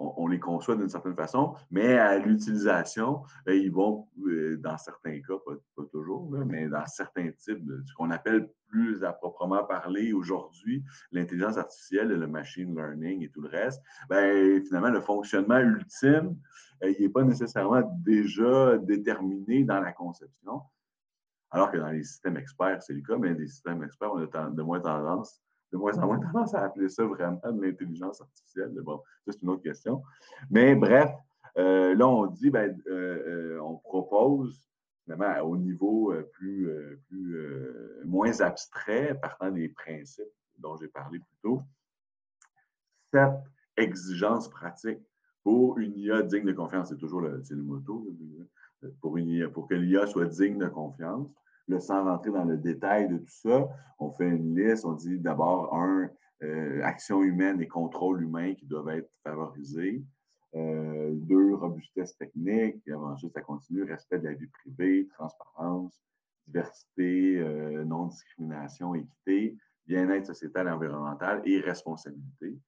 on, les conçoit d'une certaine façon, mais à l'utilisation, ben, ils vont, euh, dans certains cas, pas, toujours, mais dans certains types ce qu'on appelle plus à proprement parler aujourd'hui, l'intelligence artificielle, le machine learning et tout le reste, ben, finalement, le fonctionnement ultime, euh, il n'est pas nécessairement déjà déterminé dans la conception. Alors que dans les systèmes experts, c'est le cas, mais les systèmes experts, on a de moins tendance de moins en moins tendance à appeler ça vraiment de l'intelligence artificielle. Bon, ça, c'est une autre question. Mais bref, euh, là, on dit, ben, euh, euh, on propose, finalement, au niveau plus, plus moins abstrait, partant des principes dont j'ai parlé plus tôt, sept exigences pratiques pour une IA digne de confiance. C'est toujours le, le motto. Pour, une pour que l'IA soit digne de confiance sans rentrer dans le détail de tout ça, on fait une liste, on dit d'abord, un, euh, action humaine et contrôle humain qui doivent être favorisés. Euh, deux, robustesse technique. Et avant ça, ça continue, respect de la vie privée, transparence, diversité, euh, non-discrimination, équité, bien-être sociétal et environnemental et responsabilité.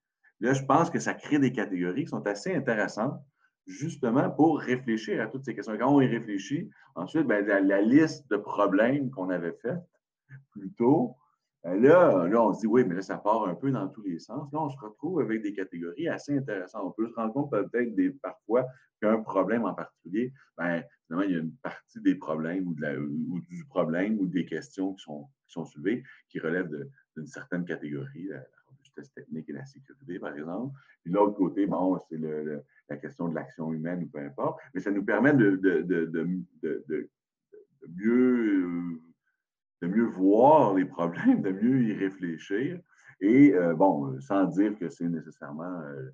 Là, je pense que ça crée des catégories qui sont assez intéressantes justement pour réfléchir à toutes ces questions. Quand on y réfléchit, ensuite, ben, la, liste de problèmes qu'on avait faite plus tôt, ben là, on se dit, oui, mais là, ça part un peu dans tous les sens. Là, on se retrouve avec des catégories assez intéressantes. On peut se rendre compte peut-être parfois qu'un problème en particulier, ben, finalement, il y a une partie des problèmes ou, du problème ou des questions qui sont, qui sont soulevées qui relèvent d'une certaine catégorie, la, robustesse technique et la sécurité, par exemple. Puis l'autre côté, bon, c'est le la question de l'action humaine ou peu importe, mais ça nous permet de, mieux, de mieux voir les problèmes, de mieux y réfléchir. Et euh, bon, sans dire que c'est nécessairement euh,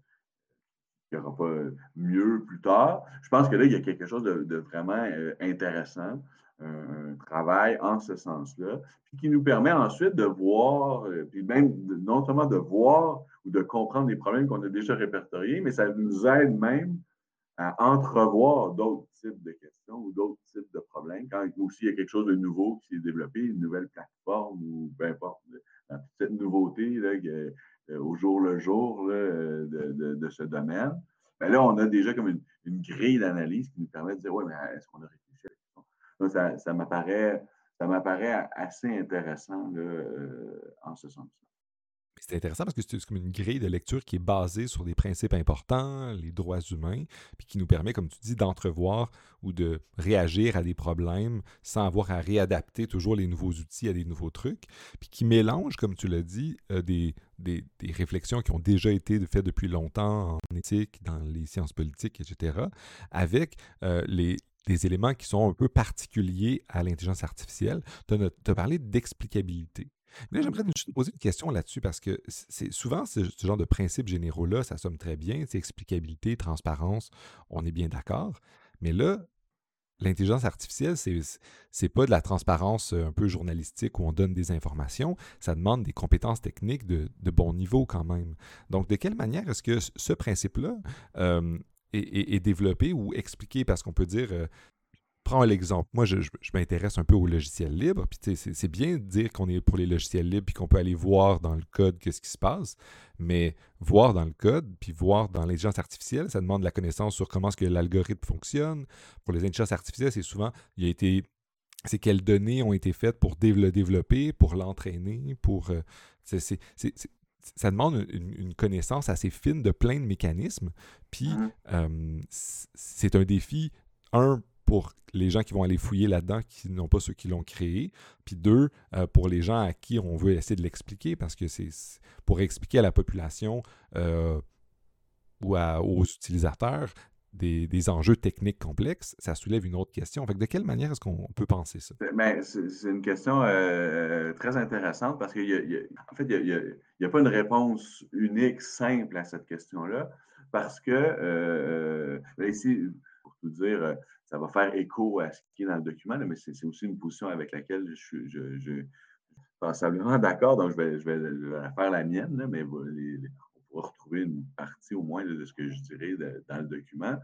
qu'il n'y aura pas mieux plus tard. Je pense que là, il y a quelque chose de, vraiment euh, intéressant, un, travail en ce sens-là, puis qui nous permet ensuite de voir, puis même non seulement de voir ou de comprendre les problèmes qu'on a déjà répertoriés, mais ça nous aide même à entrevoir d'autres types de questions ou d'autres types de problèmes. Quand aussi il y a quelque chose de nouveau qui s'est développé, une nouvelle plateforme ou peu importe, cette nouveauté là, euh, au jour le jour de, ce domaine, bien là, on a déjà comme une, grille d'analyse qui nous permet de dire, oui, mais est-ce qu'on a la question? ça, ça m'apparaît assez intéressant euh, en ce sens-là. C'est intéressant parce que c'est comme une grille de lecture qui est basée sur des principes importants, les droits humains, puis qui nous permet, comme tu dis, d'entrevoir ou de réagir à des problèmes sans avoir à réadapter toujours les nouveaux outils à des nouveaux trucs, puis qui mélange, comme tu l'as dit, euh, des, des, réflexions qui ont déjà été faites depuis longtemps en éthique, dans les sciences politiques, etc., avec euh, les, des éléments qui sont un peu particuliers à l'intelligence artificielle. Tu as, parlé d'explicabilité. Mais j'aimerais juste poser une question là-dessus parce que c'est souvent ce, genre de principes généraux-là, ça somme très bien, c'est explicabilité, transparence, on est bien d'accord. Mais là, l'intelligence artificielle, c'est pas de la transparence euh, un peu journalistique où on donne des informations, ça demande des compétences techniques de, bon niveau quand même. Donc, de quelle manière est-ce que ce principe-là euh, est, développé ou expliqué? Parce qu'on peut dire, euh, prends l'exemple. Moi, je, m'intéresse un peu aux logiciels libres. Puis c'est bien de dire qu'on est pour les logiciels libres puis qu'on peut aller voir dans le code qu'est-ce qui se passe. Mais voir dans le code puis voir dans l'intelligence artificielle, ça demande de la connaissance sur comment est-ce que l'algorithme fonctionne. Pour les intelligences artificielles, c'est souvent, il a été c'est quelles données ont été faites pour le développer, pour l'entraîner, pour... Euh, ça demande une, connaissance assez fine de plein de mécanismes. Puis mmh euh, c'est un défi, un, pour les gens qui vont aller fouiller là-dedans, qui n'ont pas ceux qui l'ont créé. Puis deux, euh, pour les gens à qui on veut essayer de l'expliquer, parce que c'est pour expliquer à la population euh, ou aux utilisateurs des, enjeux techniques complexes, ça soulève une autre question. de quelle manière est-ce qu'on peut penser ça? Ben, c'est une question euh, très intéressante parce qu'en fait, il n'y a, pas une réponse unique, simple à cette question-là parce que, euh, ben, ici, pour tout dire, ça va faire écho à ce qui est dans le document, mais c'est aussi une position avec laquelle je suis je, d'accord, donc je vais, faire la mienne, mais on pourra retrouver une partie au moins de ce que je dirais dans le document.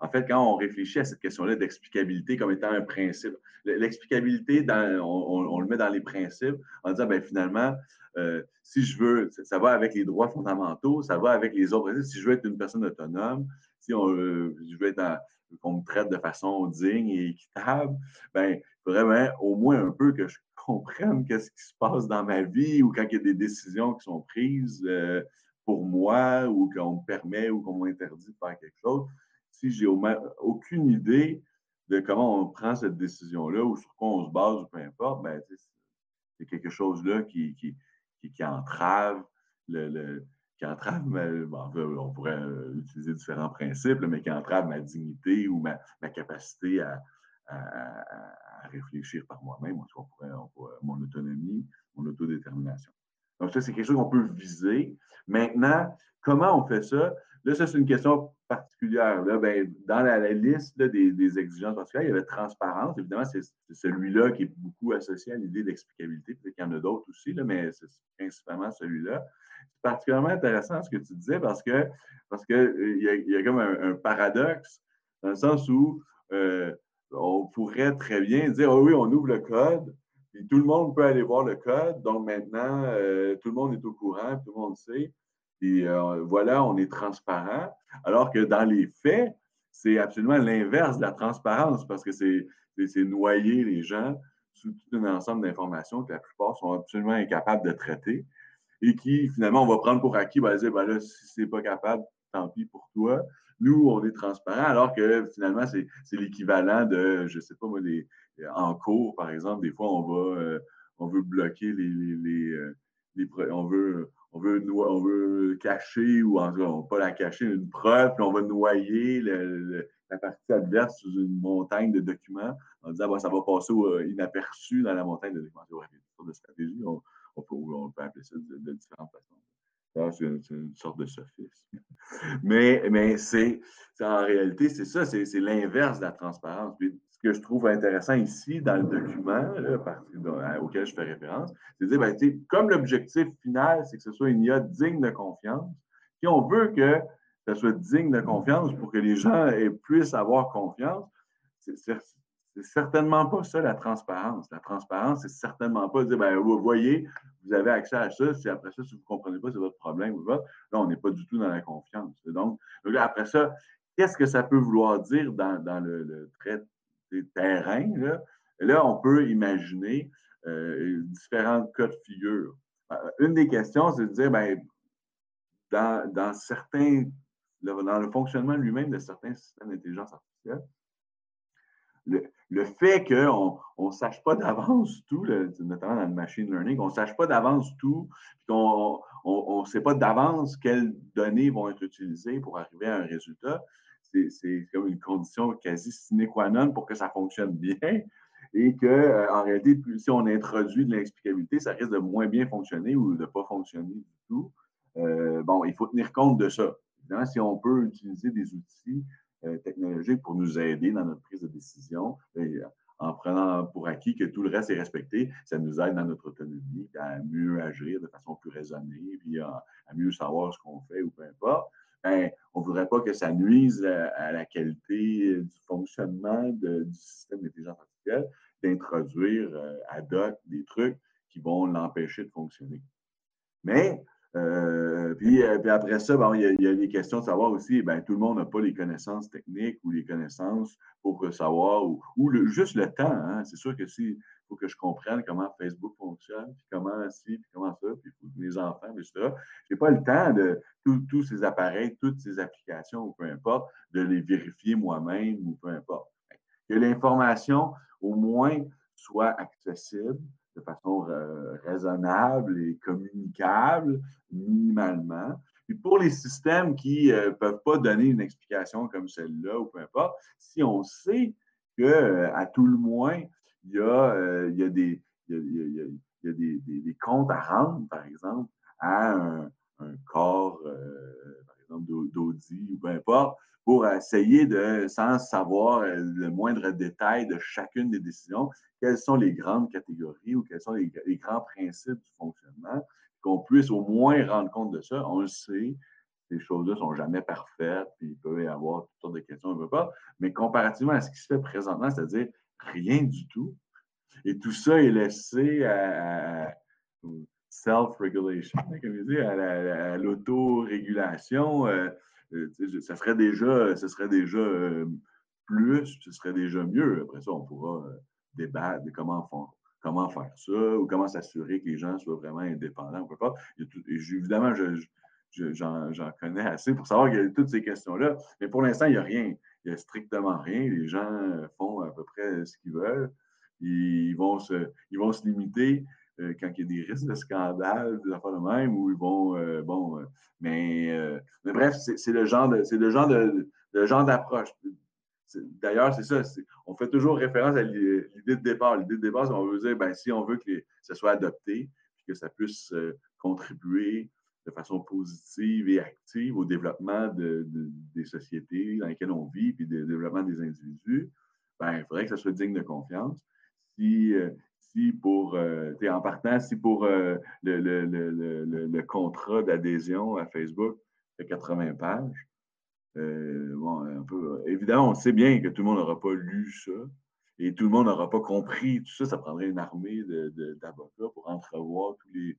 En fait, quand on réfléchit à cette question-là d'explicabilité comme étant un principe, l'explicabilité, on, le met dans les principes en disant, ben, finalement, euh, si je veux, ça va avec les droits fondamentaux, ça va avec les autres Si je veux être une personne autonome, si on, euh, je veux être qu'on me traite de façon digne et équitable, ben, faudrait au moins un peu que je [LAUGHS] comprenne qu'est-ce qui se passe dans ma vie ou quand il y a des décisions qui sont prises. Euh, pour moi ou qu'on me permet ou qu'on m'interdit de faire quelque chose, si j'ai aucune idée de comment on prend cette décision-là ou sur quoi on se base, peu importe, ben, c'est quelque chose là qui, qui, qui, entrave le, qui entrave on pourrait utiliser différents principes, mais qui entrave ma dignité ou ma, capacité à, à, réfléchir par moi-même, mon autonomie, mon autodétermination. Donc, ça, c'est quelque chose qu'on peut viser. Maintenant, comment on fait ça? Là, ça, c'est une question particulière. Là, ben, dans la, liste des, exigences particulières, il y avait transparence. Évidemment, c'est celui-là qui est beaucoup associé à l'idée d'explicabilité. Peut-être qu'il y en a d'autres aussi, là, mais c'est principalement celui-là. C'est particulièrement intéressant ce que tu disais parce que parce euh, y a, comme un, paradoxe dans le sens où euh, on pourrait très bien dire oh oui, on ouvre le code, tout le monde peut aller voir le code. Donc maintenant, euh, tout le monde est au courant, tout le monde sait. Et euh, voilà, on est transparent. Alors que dans les faits, c'est absolument l'inverse de la transparence parce que c'est noyer les gens sous tout un ensemble d'informations que la plupart sont absolument incapables de traiter et qui, finalement, on va prendre pour acquis, va dire, ben là, si c'est pas capable, tant pis pour toi. Nous, on est transparent, alors que finalement, c'est l'équivalent de, je sais pas moi, des, en cours, par exemple, des fois, on va, euh, on veut bloquer les, les, euh, on veut, on veut, on veut cacher ou en cas, pas la cacher, une preuve, puis on va noyer la partie adverse sous une montagne de documents en disant bon, ça va passer euh, inaperçu dans la montagne de documents. De stratégie, on, on, peut, on, peut, appeler ça de, différentes façons. C'est une, sorte de sophisme. [LAUGHS] Mais, mais c'est en réalité, c'est ça, c'est l'inverse de la transparence ce que je trouve intéressant ici dans le document auquel je fais référence, c'est de dire, ben, comme l'objectif final, c'est que ce soit une IA digne de confiance, si on veut que ça soit digne de confiance pour que les gens puissent avoir confiance, c'est certainement pas ça la transparence. La transparence, c'est certainement pas de dire, ben, vous voyez, vous avez accès à ça, si après ça, si vous ne comprenez pas, c'est votre problème ou Là, on n'est pas du tout dans la confiance. Donc, après ça, qu'est-ce que ça peut vouloir dire dans, le, le, des terrains, là, là on peut imaginer euh, différents cas de figure. Euh, une des questions, c'est de dire, ben, dans, certains, dans le fonctionnement lui-même de certains systèmes d'intelligence artificielle, le, fait qu'on ne sache pas d'avance tout, notamment dans le machine learning, on ne sache pas d'avance tout, qu'on ne sait pas d'avance quelles données vont être utilisées pour arriver à un résultat, c'est comme une condition quasi sine qua non pour que ça fonctionne [LAUGHS] bien. Et que, euh, en réalité, si on introduit de l'explicabilité, ça risque de moins bien fonctionner ou de ne pas fonctionner du tout. Euh, bon, il faut tenir compte de ça. Évidemment, si on peut utiliser des outils euh, technologiques pour nous aider dans notre prise de décision, en prenant pour acquis que tout le reste est respecté, ça nous aide dans notre autonomie, à mieux agir de façon plus raisonnée, puis à mieux savoir ce qu'on fait ou peu importe. Ben, on ne voudrait pas que ça nuise à, la qualité du fonctionnement du système d'intelligence artificielle d'introduire euh, ad hoc des trucs qui vont l'empêcher de fonctionner. Mais, euh, puis, euh, puis, après ça, il, y a, des questions de savoir aussi, ben, tout le monde n'a pas les connaissances techniques ou les connaissances pour savoir, ou, juste le temps. Hein. C'est sûr que si faut que je comprenne comment Facebook fonctionne, puis comment ci, puis comment ça, puis mes enfants, etc. Je n'ai pas le temps de tous ces appareils, toutes ces applications, ou peu importe, de les vérifier moi-même, ou peu importe. Que l'information, au moins, soit accessible de façon euh, raisonnable et communicable, minimalement, Puis pour les systèmes qui ne peuvent pas donner une explication comme celle-là ou peu importe, si on sait qu'à tout le moins, il y a, il y a des, il y a, des, des, comptes à rendre, par exemple, à un, corps, par exemple, d'Audi ou peu importe, pour essayer de, sans savoir le moindre détail de chacune des décisions, quelles sont les grandes catégories ou quels sont les, grands principes du fonctionnement, qu'on puisse au moins rendre compte de ça. On le sait, ces choses-là ne sont jamais parfaites, puis il peut y avoir toutes sortes de questions, on ne veut pas. Mais comparativement à ce qui se fait présentement, c'est-à-dire rien du tout, et tout ça est laissé à, self-regulation, comme à l'autorégulation. Euh, euh, ça serait déjà, serait déjà euh, plus, ce serait déjà mieux. Après ça, on pourra euh, débattre de comment, faire ça ou comment s'assurer que les gens soient vraiment indépendants. Évidemment, j'en connais assez pour savoir qu'il y a toutes ces questions-là. Mais pour l'instant, il n'y a rien. Il n'y a strictement rien. Les gens font à peu près ce qu'ils veulent. Ils vont se, limiter euh, quand il y a des risques de scandale, des affaires de même, où ils vont. Euh, bon, euh, mais, bref, c'est le genre de, c'est le genre de, genre d'approche. D'ailleurs, c'est ça. On fait toujours référence à l'idée de départ. L'idée de départ, c'est qu'on veut dire, ben, si on veut que ça soit adopté, que ça puisse contribuer de façon positive et active au développement des sociétés dans lesquelles on vit, puis au développement des individus, ben, il faudrait que ça soit digne de confiance. Si, si pour, euh, en partant, si pour euh, le, contrat d'adhésion à Facebook fait 80 pages, euh, bon, évidemment, on sait bien que tout le monde n'aura pas lu ça et tout le monde n'aura pas compris tout ça. Ça prendrait une armée d'avocats pour entrevoir tous les,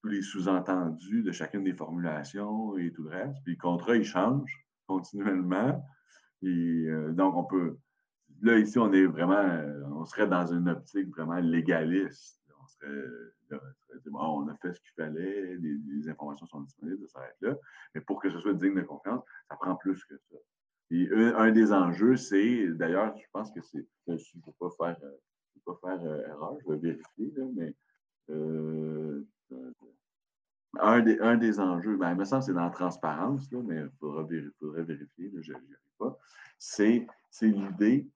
tous les sous-entendus de chacune des formulations et tout le reste. Puis le contrat, il change continuellement. Et donc, on peut, là, ici, on est vraiment, on serait dans une optique vraiment légaliste. On serait, bon, on a fait ce qu'il fallait, les, informations sont disponibles, ça s'arrête là. Mais pour que ce soit digne de confiance, ça prend plus que ça. Et un, des enjeux, c'est, d'ailleurs, je pense que c'est, je ne peux pas faire, pas faire euh, erreur, je vais vérifier, mais euh, un, des, enjeux, ben, il me semble que c'est dans la transparence, mais il faudra, faudrait vérifier, je n'y arrive pas, c'est l'idée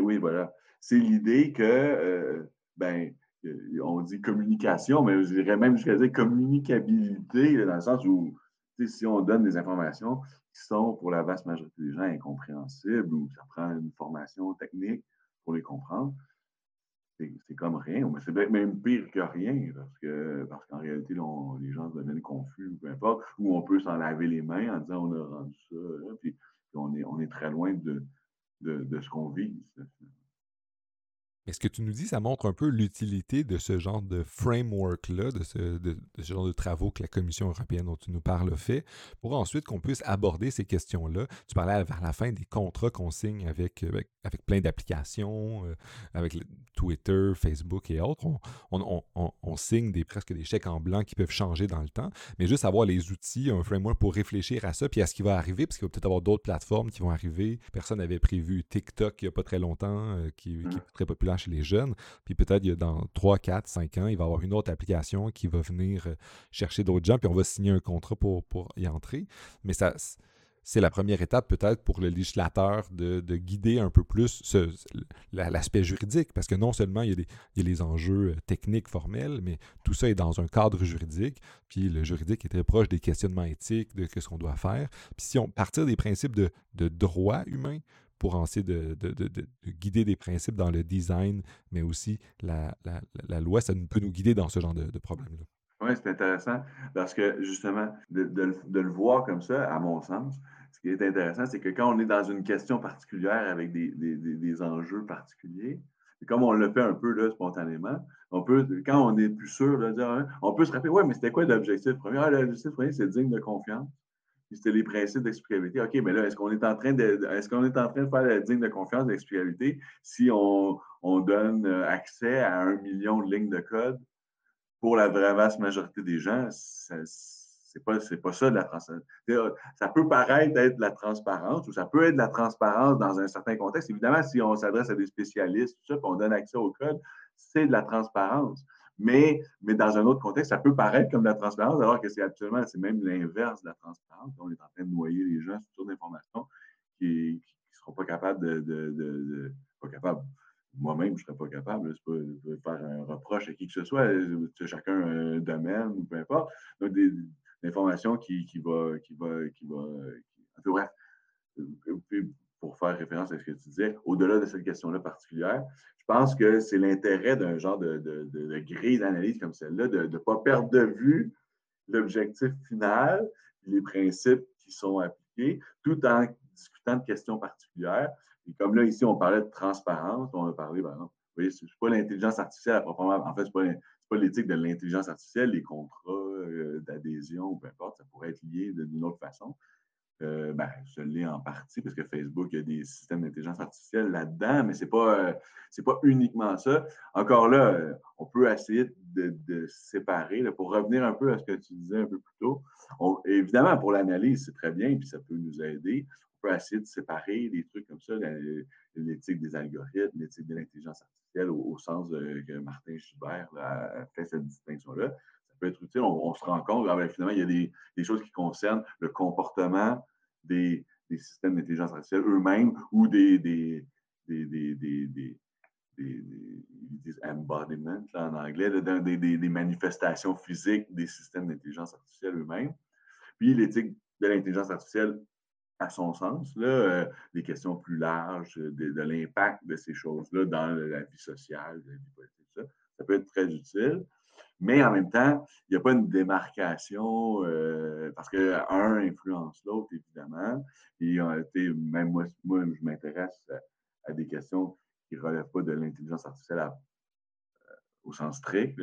oui, voilà. C'est l'idée que, euh, ben, euh, on dit communication, mais je dirais même jusqu'à dire communicabilité, dans le sens où, si on donne des informations qui sont pour la vaste majorité des gens incompréhensibles ou ça prend une formation technique pour les comprendre, c'est comme rien. Mais c'est même pire que rien, parce que parce qu'en réalité, les gens se deviennent confus, ou peu importe, ou on peut s'en laver les mains en disant on a rendu ça, puis, on, est, on est très loin de, de, ce qu'on vise. Mais ce que tu nous dis, ça montre un peu l'utilité de ce genre de framework-là, de ce, genre de travaux que la Commission européenne dont tu nous parles fait, pour ensuite qu'on puisse aborder ces questions-là. Tu parlais vers la fin des contrats qu'on signe avec, avec, plein d'applications, euh, avec Twitter, Facebook et autres. On, signe des, presque des chèques en blanc qui peuvent changer dans le temps, mais juste avoir les outils, un framework pour réfléchir à ça, puis à ce qui va arriver, parce qu'il va peut-être avoir d'autres plateformes qui vont arriver. Personne n'avait prévu TikTok il n'y a pas très longtemps, euh, qui, est très populaire chez les jeunes. Puis peut-être dans 3, 4, 5 ans, il va y avoir une autre application qui va venir euh, chercher d'autres gens, puis on va signer un contrat pour, y entrer. Mais c'est la première étape peut-être pour le législateur de, guider un peu plus l'aspect juridique, parce que non seulement il y, a des, les enjeux euh, techniques formels, mais tout ça est dans un cadre juridique, puis le juridique est très proche des questionnements éthiques, de ce qu'on doit faire. Puis si on partir des principes de, de droit humain, pour essayer de, guider des principes dans le design, mais aussi la, loi, ça peut nous guider dans ce genre de, problème-là. Oui, c'est intéressant parce que justement, de, le voir comme ça, à mon sens, ce qui est intéressant, c'est que quand on est dans une question particulière avec des, enjeux particuliers, comme on le fait un peu là, spontanément, on peut, quand on est plus sûr, de dire, on peut se rappeler, ouais, mais c'était quoi l'objectif premier? Ah, l'objectif premier, c'est digne de confiance c'était les principes d'explicabilité. OK, mais là, est-ce qu'on est en train de est-ce est en train de faire la digne de confiance d'explicabilité si on, donne euh, accès à un million de lignes de code pour la vraie vaste majorité des gens? C'est pas, pas ça de la transparence. Ça peut paraître être de la transparence ou ça peut être de la transparence dans un certain contexte. Évidemment, si on s'adresse à des spécialistes, tout ça, puis on donne accès au code, c'est de la transparence. Mais, mais dans un autre contexte, ça peut paraître comme de la transparence, alors que c'est actuellement, c'est même l'inverse de la transparence. On est en train de noyer les gens sur d'informations qui ne seront pas capables de, de, de, pas. Moi-même, je ne serais pas capable de faire un reproche à qui que ce soit, chacun un domaine ou peu importe. Donc, des, informations qui, qui va, qui va, qui va, qui, bref, pour faire référence à ce que tu disais, au-delà de cette question-là particulière, je pense que c'est l'intérêt d'un genre de, grille d'analyse comme celle-là, de ne pas perdre de vue l'objectif final, les principes qui sont appliqués, tout en discutant de questions particulières. Et comme là, ici, on parlait de transparence, on a parlé, ben non, vous voyez, ce n'est pas l'intelligence artificielle à proprement En fait, ce n'est pas, l'éthique de l'intelligence artificielle, les contrats euh, d'adhésion ou peu importe, ça pourrait être lié d'une autre façon. Euh, ben, je l'ai en partie parce que Facebook a des systèmes d'intelligence artificielle là-dedans, mais ce n'est pas, euh, pas uniquement ça. Encore là, euh, on peut essayer de, séparer. pour revenir un peu à ce que tu disais un peu plus tôt, évidemment, pour l'analyse, c'est très bien, puis ça peut nous aider. On peut essayer de séparer des trucs comme ça, l'éthique des algorithmes, l'éthique de l'intelligence artificielle, au, sens que Martin Schubert a fait cette distinction-là peut être utile. On, se rend compte, ah ben, finalement, il y a des, choses qui concernent le comportement des, systèmes d'intelligence artificielle eux-mêmes ou des, des, des, embodiments en anglais, des, manifestations physiques des systèmes d'intelligence artificielle eux-mêmes. Puis l'éthique de l'intelligence artificielle à son sens, là, euh, des questions plus larges de, l'impact de ces choses-là dans la vie sociale, la vie politique, ça peut être très utile. Mais en même temps, il n'y a pas une démarcation euh, parce qu'un influence l'autre, évidemment. Et même moi, moi je m'intéresse à, des questions qui ne relèvent pas de l'intelligence artificielle euh, au sens strict,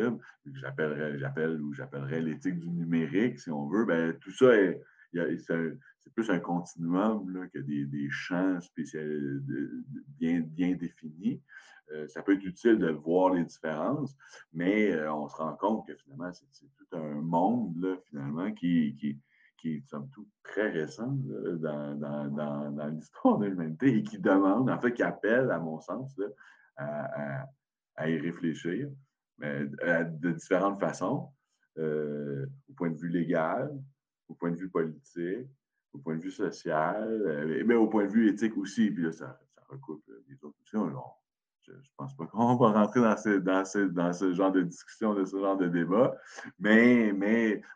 j'appelle ou j'appellerais l'éthique du numérique, si on veut. Ben, tout ça, c'est plus un continuum que des, champs spécial, bien définis. Euh, ça peut être utile de voir les différences, mais euh, on se rend compte que finalement, c'est tout un monde, finalement, qui, qui, qui est, somme toute, très récent dans, dans, dans, l'histoire de l'humanité et qui demande, en fait, qui appelle, à mon sens, à, y réfléchir, mais de différentes façons, euh, au point de vue légal, au point de vue politique, au point de vue social, mais au point de vue éthique aussi. Puis là, ça, recoupe les autres options je ne pense pas qu'on va rentrer dans ce, genre de discussion, de ce genre de débat. Mais,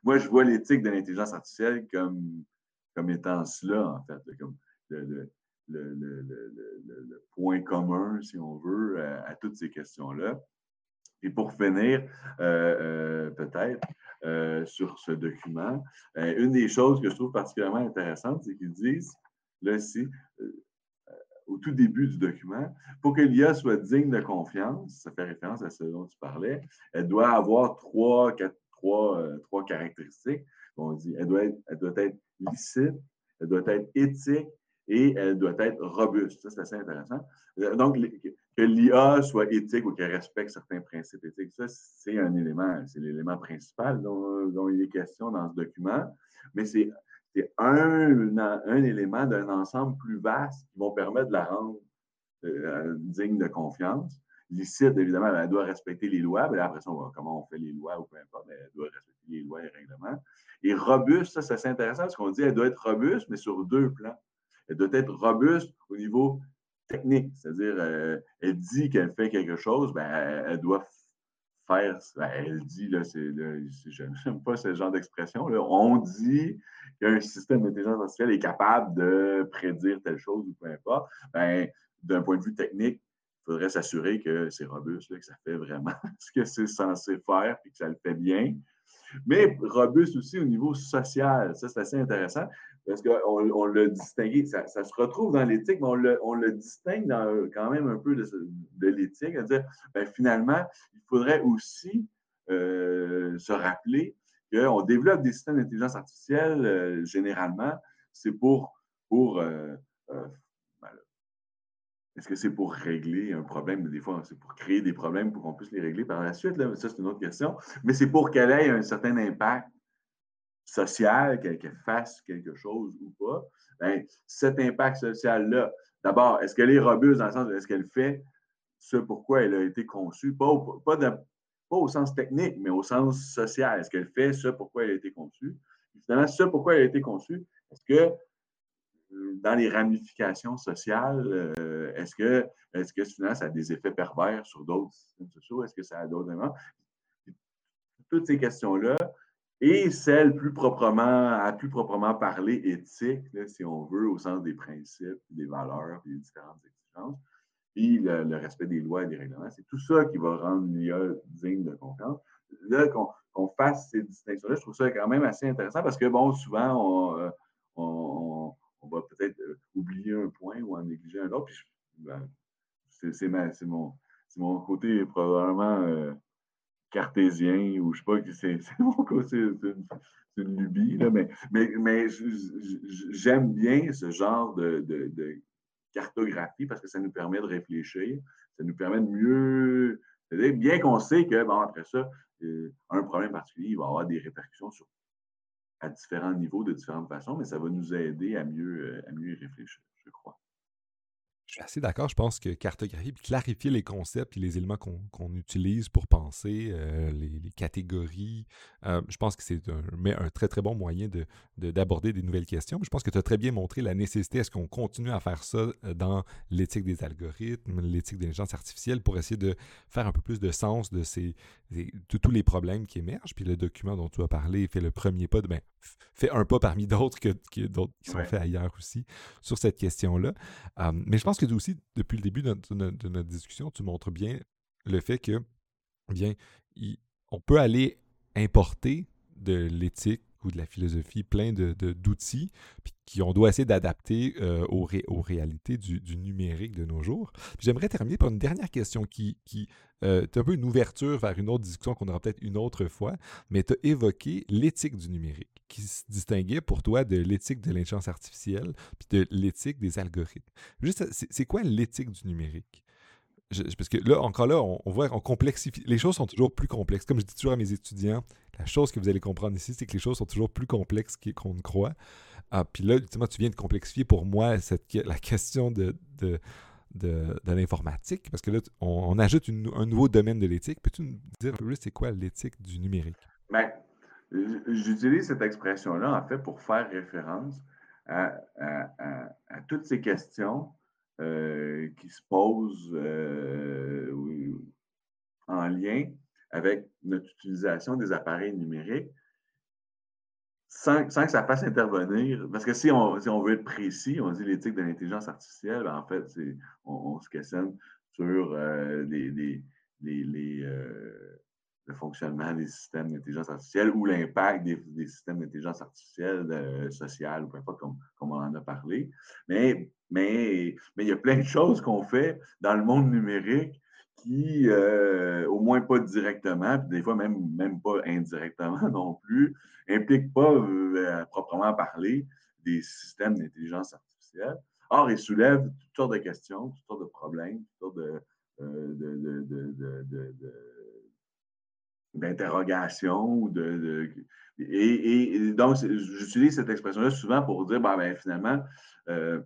moi, je vois l'éthique de l'intelligence artificielle comme, étant cela, en fait, comme le, point commun, si on veut, à, toutes ces questions-là. Et pour finir, euh, euh, peut-être, euh, sur ce document, une des choses que je trouve particulièrement intéressante, c'est qu'ils disent, là, ici, au tout début du document, pour que l'IA soit digne de confiance, ça fait référence à ce dont tu parlais, elle doit avoir trois, quatre, trois, euh, trois caractéristiques. On dit, elle doit, être, elle doit être licite, elle doit être éthique et elle doit être robuste. Ça, c'est assez intéressant. Euh, donc, que l'IA soit éthique ou qu'elle respecte certains principes éthiques, ça, c'est un élément, c'est l'élément principal dont, dont, il est question dans ce document. Mais c'est c'est un, élément d'un ensemble plus vaste qui va permettre de la rendre euh, digne de confiance. Licite, évidemment, elle doit respecter les lois. Mais après ça, on va, comment on fait les lois ou peu importe, mais elle doit respecter les lois et règlements. Et robuste, ça, c'est intéressant parce qu'on dit qu'elle doit être robuste, mais sur deux plans. Elle doit être robuste au niveau technique, c'est-à-dire, euh, elle dit qu'elle fait quelque chose, ben, elle doit elle dit, là, c'est, je n'aime pas ce genre d'expression, on dit qu'un système d'intelligence artificielle est capable de prédire telle chose ou peu importe. Ben, d'un point de vue technique, il faudrait s'assurer que c'est robuste, que ça fait vraiment [LAUGHS] ce que c'est censé faire et que ça le fait bien. Mais robuste aussi au niveau social. Ça, c'est assez intéressant parce qu'on on l'a distingué. Ça, se retrouve dans l'éthique, mais on le, distingue quand même un peu de, l'éthique. C'est-à-dire, ben, finalement, il faudrait aussi euh, se rappeler qu'on développe des systèmes d'intelligence artificielle, euh, généralement, c'est pour, euh, est-ce que c'est pour régler un problème? Des fois, c'est pour créer des problèmes pour qu'on puisse les régler par la suite. Là. Ça, c'est une autre question. Mais c'est pour qu'elle ait un certain impact social, qu'elle fasse quelque chose ou pas. Bien, cet impact social-là, d'abord, est-ce qu'elle est robuste dans le sens où est-ce qu'elle fait ce pourquoi elle a été conçue? Pas, au sens technique, mais au sens social. Est-ce qu'elle fait ce pourquoi elle a été conçue? finalement, ce pourquoi elle a été conçue, est-ce que dans les ramifications sociales, euh, est-ce que, est que finalement, ça a des effets pervers sur d'autres systèmes sociaux? Est-ce que ça a d'autres éléments? Toutes ces questions-là, et celles plus proprement, à plus proprement parler éthique, si on veut, au sens des principes, des valeurs, des différentes exigences, puis le, respect des lois et des règlements, c'est tout ça qui va rendre l'IA digne de confiance. Là, qu'on fasse ces distinctions-là, je trouve ça quand même assez intéressant parce que, bon, souvent, on, euh, on va peut-être euh, oublier un point ou en négliger un autre. Ben, c'est mon, mon, côté probablement euh, cartésien ou je sais pas, [LAUGHS] c'est c'est une, lubie, mais, mais, mais j'aime bien ce genre de, cartographie parce que ça nous permet de réfléchir, ça nous permet de mieux. Bien qu'on sait que, bon, après ça, euh, un problème particulier, il va avoir des répercussions sur à différents niveaux, de différentes façons, mais ça va nous aider à mieux, euh, à mieux y réfléchir, je suis assez d'accord. Je pense que cartographier, puis clarifier les concepts et les éléments qu'on utilise pour penser, euh, les, catégories, euh, je pense que c'est un, un, très, très bon moyen d'aborder de, des nouvelles questions. Je pense que tu as très bien montré la nécessité. Est-ce qu'on continue à faire ça dans l'éthique des algorithmes, l'éthique de l'intelligence artificielle pour essayer de faire un peu plus de sens de, ces, de tous les problèmes qui émergent? Puis le document dont tu as parlé fait le premier pas de, ben, fait un pas parmi d'autres que, qui sont faits ailleurs aussi sur cette question-là. mais je pense que aussi, depuis le début de notre, discussion, tu montres bien le fait que, bien, on peut aller importer de l'éthique ou de la philosophie plein de, d'outils, puis qu'on doit essayer d'adapter euh, aux, aux, réalités du, numérique de nos jours. J'aimerais terminer par une dernière question qui, qui euh, est un peu une ouverture vers une autre discussion qu'on aura peut-être une autre fois, mais tu as évoqué l'éthique du numérique, qui se distinguait pour toi de l'éthique de l'intelligence artificielle, puis de l'éthique des algorithmes. Juste, c'est quoi l'éthique du numérique? parce que là, encore là, on, voit, on complexifie. Les choses sont toujours plus complexes. Comme je dis toujours à mes étudiants, la chose que vous allez comprendre ici, c'est que les choses sont toujours plus complexes qu'on ne croit. Ah, puis là, ultimement, tu viens de complexifier pour moi cette, la question de, de, de, l'informatique, parce que là, on, ajoute un nouveau domaine de l'éthique. Peux-tu nous dire un peu plus c'est quoi l'éthique du numérique? Bien, j'utilise cette expression-là, en fait, pour faire référence à, toutes ces questions euh, qui se posent euh, en lien avec notre utilisation des appareils numériques sans, que ça fasse intervenir. Parce que si on, si on veut être précis, on dit l'éthique de l'intelligence artificielle, ben, en fait, on, se questionne sur euh, les, le fonctionnement des systèmes d'intelligence artificielle ou l'impact des, systèmes d'intelligence artificielle sociale, ou peu importe, comme, comme, on en a parlé. Mais mais, mais il y a plein de choses qu'on fait dans le monde numérique qui, euh, au moins pas directement, puis des fois même, même pas indirectement [LAUGHS] non plus, impliquent pas euh, proprement parler des systèmes d'intelligence artificielle. Or, ils soulèvent toutes sortes de questions, toutes sortes de problèmes, toutes sortes. De, et, donc, j'utilise cette expression-là souvent pour dire, ben, ben finalement, euh,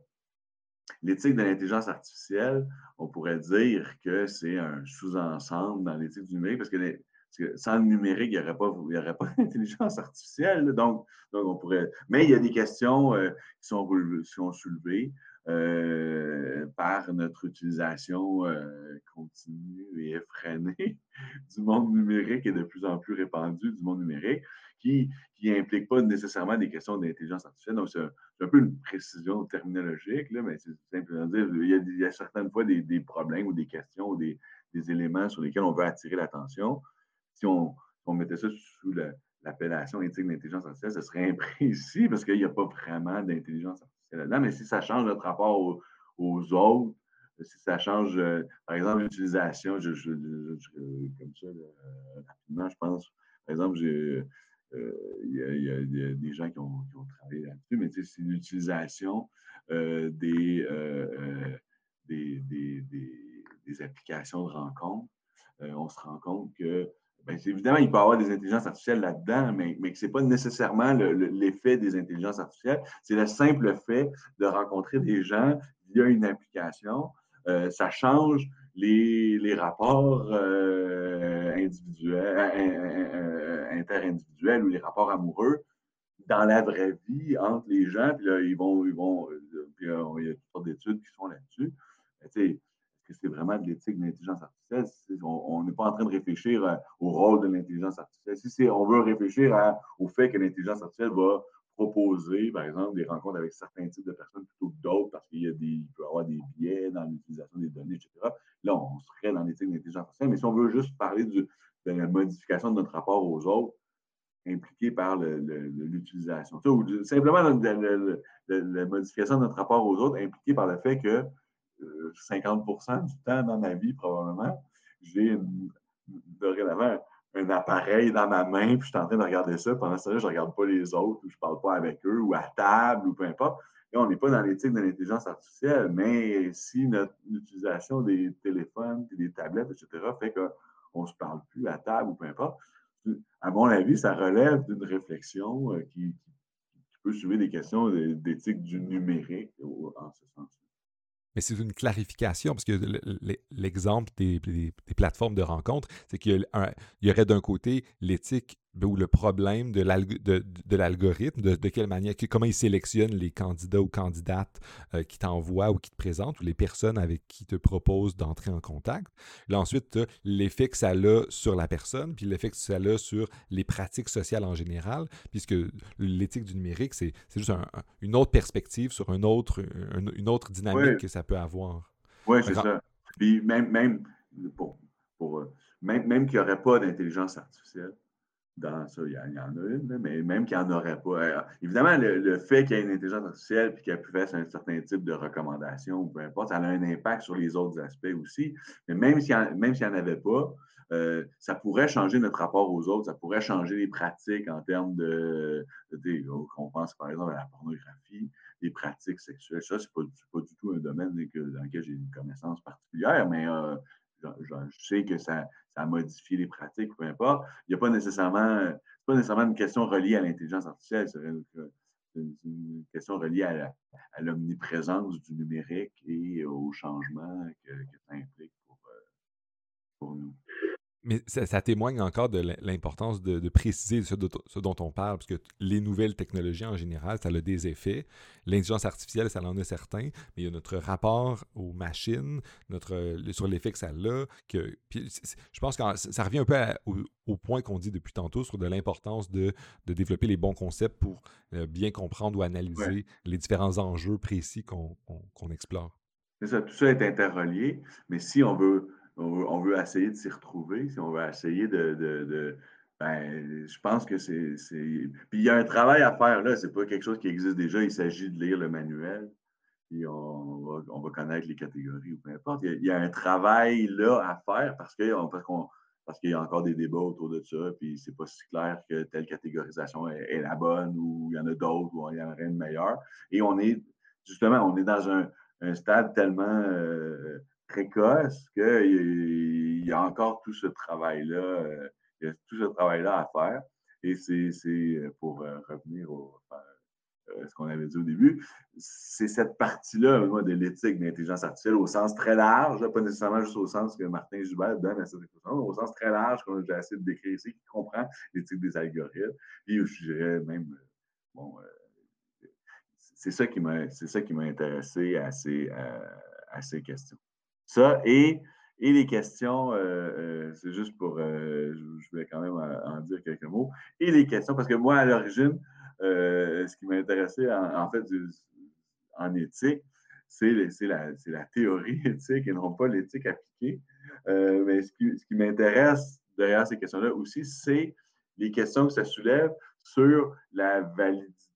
L'éthique de l'intelligence artificielle, on pourrait dire que c'est un sous-ensemble dans l'éthique du numérique parce que, sans le numérique, il n'y aurait pas, pas [LAUGHS] d'intelligence artificielle. Donc, on pourrait. Mais il y a des questions euh, qui, sont soulevées euh, par notre utilisation euh, continue et effrénée [LAUGHS] du monde numérique et de plus en plus répandue du monde numérique qui n'implique pas nécessairement des questions d'intelligence artificielle. Donc, c'est un, peu une précision terminologique, mais c'est simplement dire il y, a, certaines fois des, problèmes ou des questions ou des, éléments sur lesquels on veut attirer l'attention. Si on, mettait ça sous l'appellation éthique d'intelligence artificielle, ce serait imprécis parce qu'il n'y a pas vraiment d'intelligence artificielle là-dedans. Mais si ça change notre rapport aux, autres, si ça change, euh, par exemple, l'utilisation, je, comme ça, euh, rapidement, je pense, par exemple, euh, il y, a des gens qui ont, travaillé là-dessus, mais c'est l'utilisation euh, euh, des, des, applications de rencontres. on se rend compte que, bien, évidemment, il peut y avoir des intelligences artificielles là-dedans, mais, mais ce n'est pas nécessairement l'effet des intelligences artificielles. C'est le simple fait de rencontrer des gens via une application. ça change les, rapports euh, individuels, interindividuels ou les rapports amoureux dans la vraie vie entre les gens. Puis là, ils vont, ils vont, puis, il y a toutes sortes d'études qui sont là-dessus. Est-ce que c'est vraiment de l'éthique de l'intelligence artificielle? En train de réfléchir au rôle de l'intelligence artificielle. Si on veut réfléchir au fait que l'intelligence artificielle va proposer, par exemple, des rencontres avec certains types de personnes plutôt que d'autres parce qu'il y a des, peut y avoir des biais dans l'utilisation des données, etc. Là, on serait dans l'éthique de l'intelligence artificielle. Mais si on veut juste parler de la modification de notre rapport aux autres, impliqué par l'utilisation, ou simplement la, modification de notre rapport aux autres, impliqué par le fait que 50% euh, du temps dans ma vie, probablement, j'ai dorénavant un appareil dans ma main, puis je suis en train de regarder ça. Pendant ce temps-là, je ne regarde pas les autres, ou je ne parle pas avec eux, ou à table, ou peu importe. On n'est pas dans l'éthique de l'intelligence artificielle, mais si notre utilisation des téléphones, des tablettes, etc., fait qu'on ne se parle plus à table, ou peu importe, à mon avis, ça relève d'une réflexion euh, qui, qui, peut soulever des questions d'éthique du numérique en ce sens mais c'est une clarification, parce que l'exemple des, plateformes de rencontres, c'est qu'il y, aurait d'un côté l'éthique ou le problème de l'algorithme, de, de, quelle manière, comment il sélectionne les candidats ou candidates euh, qui t'envoient ou qui te présentent, ou les personnes avec qui te propose d'entrer en contact. Là, ensuite, l'effet que ça a sur la personne, puis l'effet que ça a sur les pratiques sociales en général, puisque l'éthique du numérique, c'est juste une autre perspective sur un autre, une autre dynamique que ça peut avoir. Oui, c'est ça. Puis même, même, pour, euh, même, même qu'il n'y aurait pas d'intelligence artificielle, dans ça, il y, en a une, mais même qu'il n'y en aurait pas. Euh, évidemment, le, fait qu'il y ait une intelligence artificielle et qu'elle puisse faire un certain type de recommandation ou peu importe, ça a un impact sur les autres aspects aussi. Mais même s'il n'y en, avait pas, euh, ça pourrait changer notre rapport aux autres, ça pourrait changer les pratiques en termes de, on pense par exemple à la pornographie, les pratiques sexuelles. Ça, ce n'est pas, du tout un domaine dans lequel j'ai une connaissance particulière, mais euh, je, sais que ça, ça, a modifié les pratiques, peu importe. Il n'y a pas nécessairement, pas nécessairement une question reliée à l'intelligence artificielle, c'est une, question reliée à, l'omniprésence du numérique et au changement que, ça implique pour, euh, pour nous. Mais ça, témoigne encore de l'importance de, préciser ce, dont on parle, parce que les nouvelles technologies en général, ça a des effets. L'intelligence artificielle, ça en a certains, mais il y a notre rapport aux machines, notre, sur l'effet que ça a. Que, je pense que ça revient un peu au, point qu'on dit depuis tantôt sur de l'importance de, développer les bons concepts pour euh, bien comprendre ou analyser les différents enjeux précis qu'on explore. Ça, tout ça est interrelié, mais si on veut on veut, essayer de s'y retrouver, si on veut essayer de. ben, je pense que c'est. Puis il y a un travail à faire là, c'est pas quelque chose qui existe déjà, il s'agit de lire le manuel, puis on va, connaître les catégories ou peu importe. Il y, a, un travail là à faire parce qu'il y a encore des débats autour de ça, puis c'est pas si clair que telle catégorisation est, la bonne ou il y en a d'autres ou il y en aurait une meilleure. Et on est, justement, on est dans un, stade tellement euh, précoce qu'il y a encore tout ce travail-là, euh, il y a tout ce travail-là à faire. Et c'est euh, pour euh, revenir à ce qu'on avait dit au début, c'est cette partie-là, de l'éthique de l'intelligence artificielle au sens très large, pas nécessairement juste au sens que Martin Joubert donne à cette expression, au sens très large qu'on a déjà essayé de décrire ici, qui comprend l'éthique des algorithmes. Et je dirais même, bon, c'est ça qui m'a intéressé à à ces questions. Ça, et, les questions, euh, euh, c'est juste pour, euh, je voulais quand même en, dire quelques mots, et les questions, parce que moi, à l'origine, ce qui m'a intéressé en, fait en éthique, c'est la, la, théorie [LAUGHS] éthique et non pas l'éthique appliquée. mais ce qui m'intéresse derrière ces questions-là aussi, c'est les questions que ça soulève sur la validité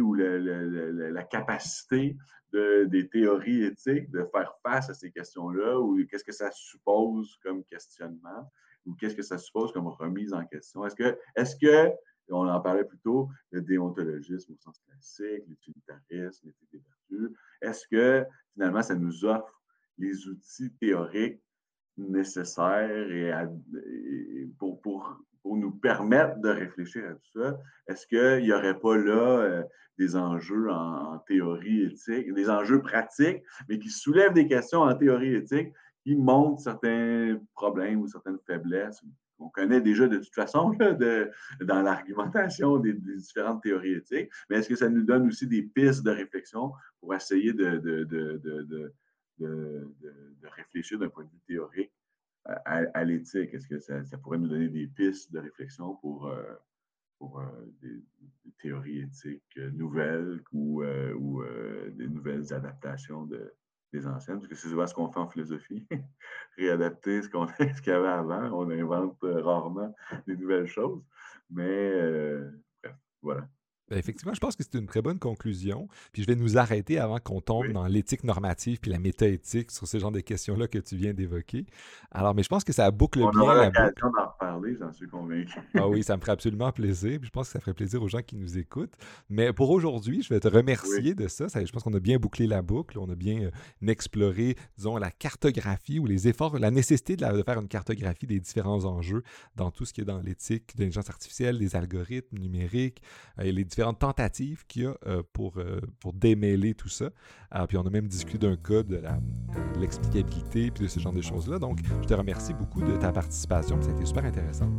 ou la capacité des théories éthiques, de faire face à ces questions-là, ou qu'est-ce que ça suppose comme questionnement, ou qu'est-ce que ça suppose comme remise en question? Est-ce que, est-ce que, on en parlait plus tôt, le déontologisme au sens classique, l'utilitarisme, l'éthique des vertus, est-ce que finalement ça nous offre les outils théoriques nécessaires et, pour, pour pour nous permettre de réfléchir à tout ça, est-ce qu'il n'y aurait pas là euh, des enjeux en, théorie éthique, des enjeux pratiques, mais qui soulèvent des questions en théorie éthique qui montrent certains problèmes ou certaines faiblesses qu'on connaît déjà de toute façon [LAUGHS] de, dans l'argumentation des, différentes théories éthiques, mais est-ce que ça nous donne aussi des pistes de réflexion pour essayer de, de, réfléchir d'un point de vue théorique à, l'éthique? Est-ce que ça, pourrait nous donner des pistes de réflexion pour, euh, pour euh, des, théories éthiques nouvelles ou, euh, ou des nouvelles adaptations de, des anciennes, parce que c'est souvent ce qu'on fait en philosophie, [LAUGHS] réadapter ce qu'on [LAUGHS] ce qu'il y avait avant. On invente rarement des nouvelles choses. Mais bref, voilà. Ben, effectivement, je pense que c'est une très bonne conclusion. Puis je vais nous arrêter avant qu'on tombe dans l'éthique normative puis la métaéthique sur ce genre de questions-là que tu viens d'évoquer. Alors, mais je pense que ça boucle On bien aura la l'occasion d'en reparler, j'en suis convaincu. ah oui, ça me ferait absolument plaisir. Puis je pense que ça ferait plaisir aux gens qui nous écoutent. Mais pour aujourd'hui, je vais te remercier de ça. Je pense qu'on a bien bouclé la boucle. On a bien euh, exploré, disons, la cartographie ou les efforts, la nécessité de, de, faire une cartographie des différents enjeux dans tout ce qui est dans l'éthique de l'intelligence artificielle, des algorithmes numériques euh, et les différentes tentatives qu'il y a euh, pour, euh, pour démêler tout ça. Ah, puis on a même discuté d'un cas de euh, l'explicabilité puis de ce genre de choses-là. Donc, je te remercie beaucoup de ta participation. Ça a été super intéressant.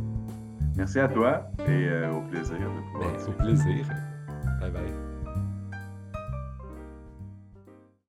Merci à toi et au plaisir de ben, au plaisir. Bye bye.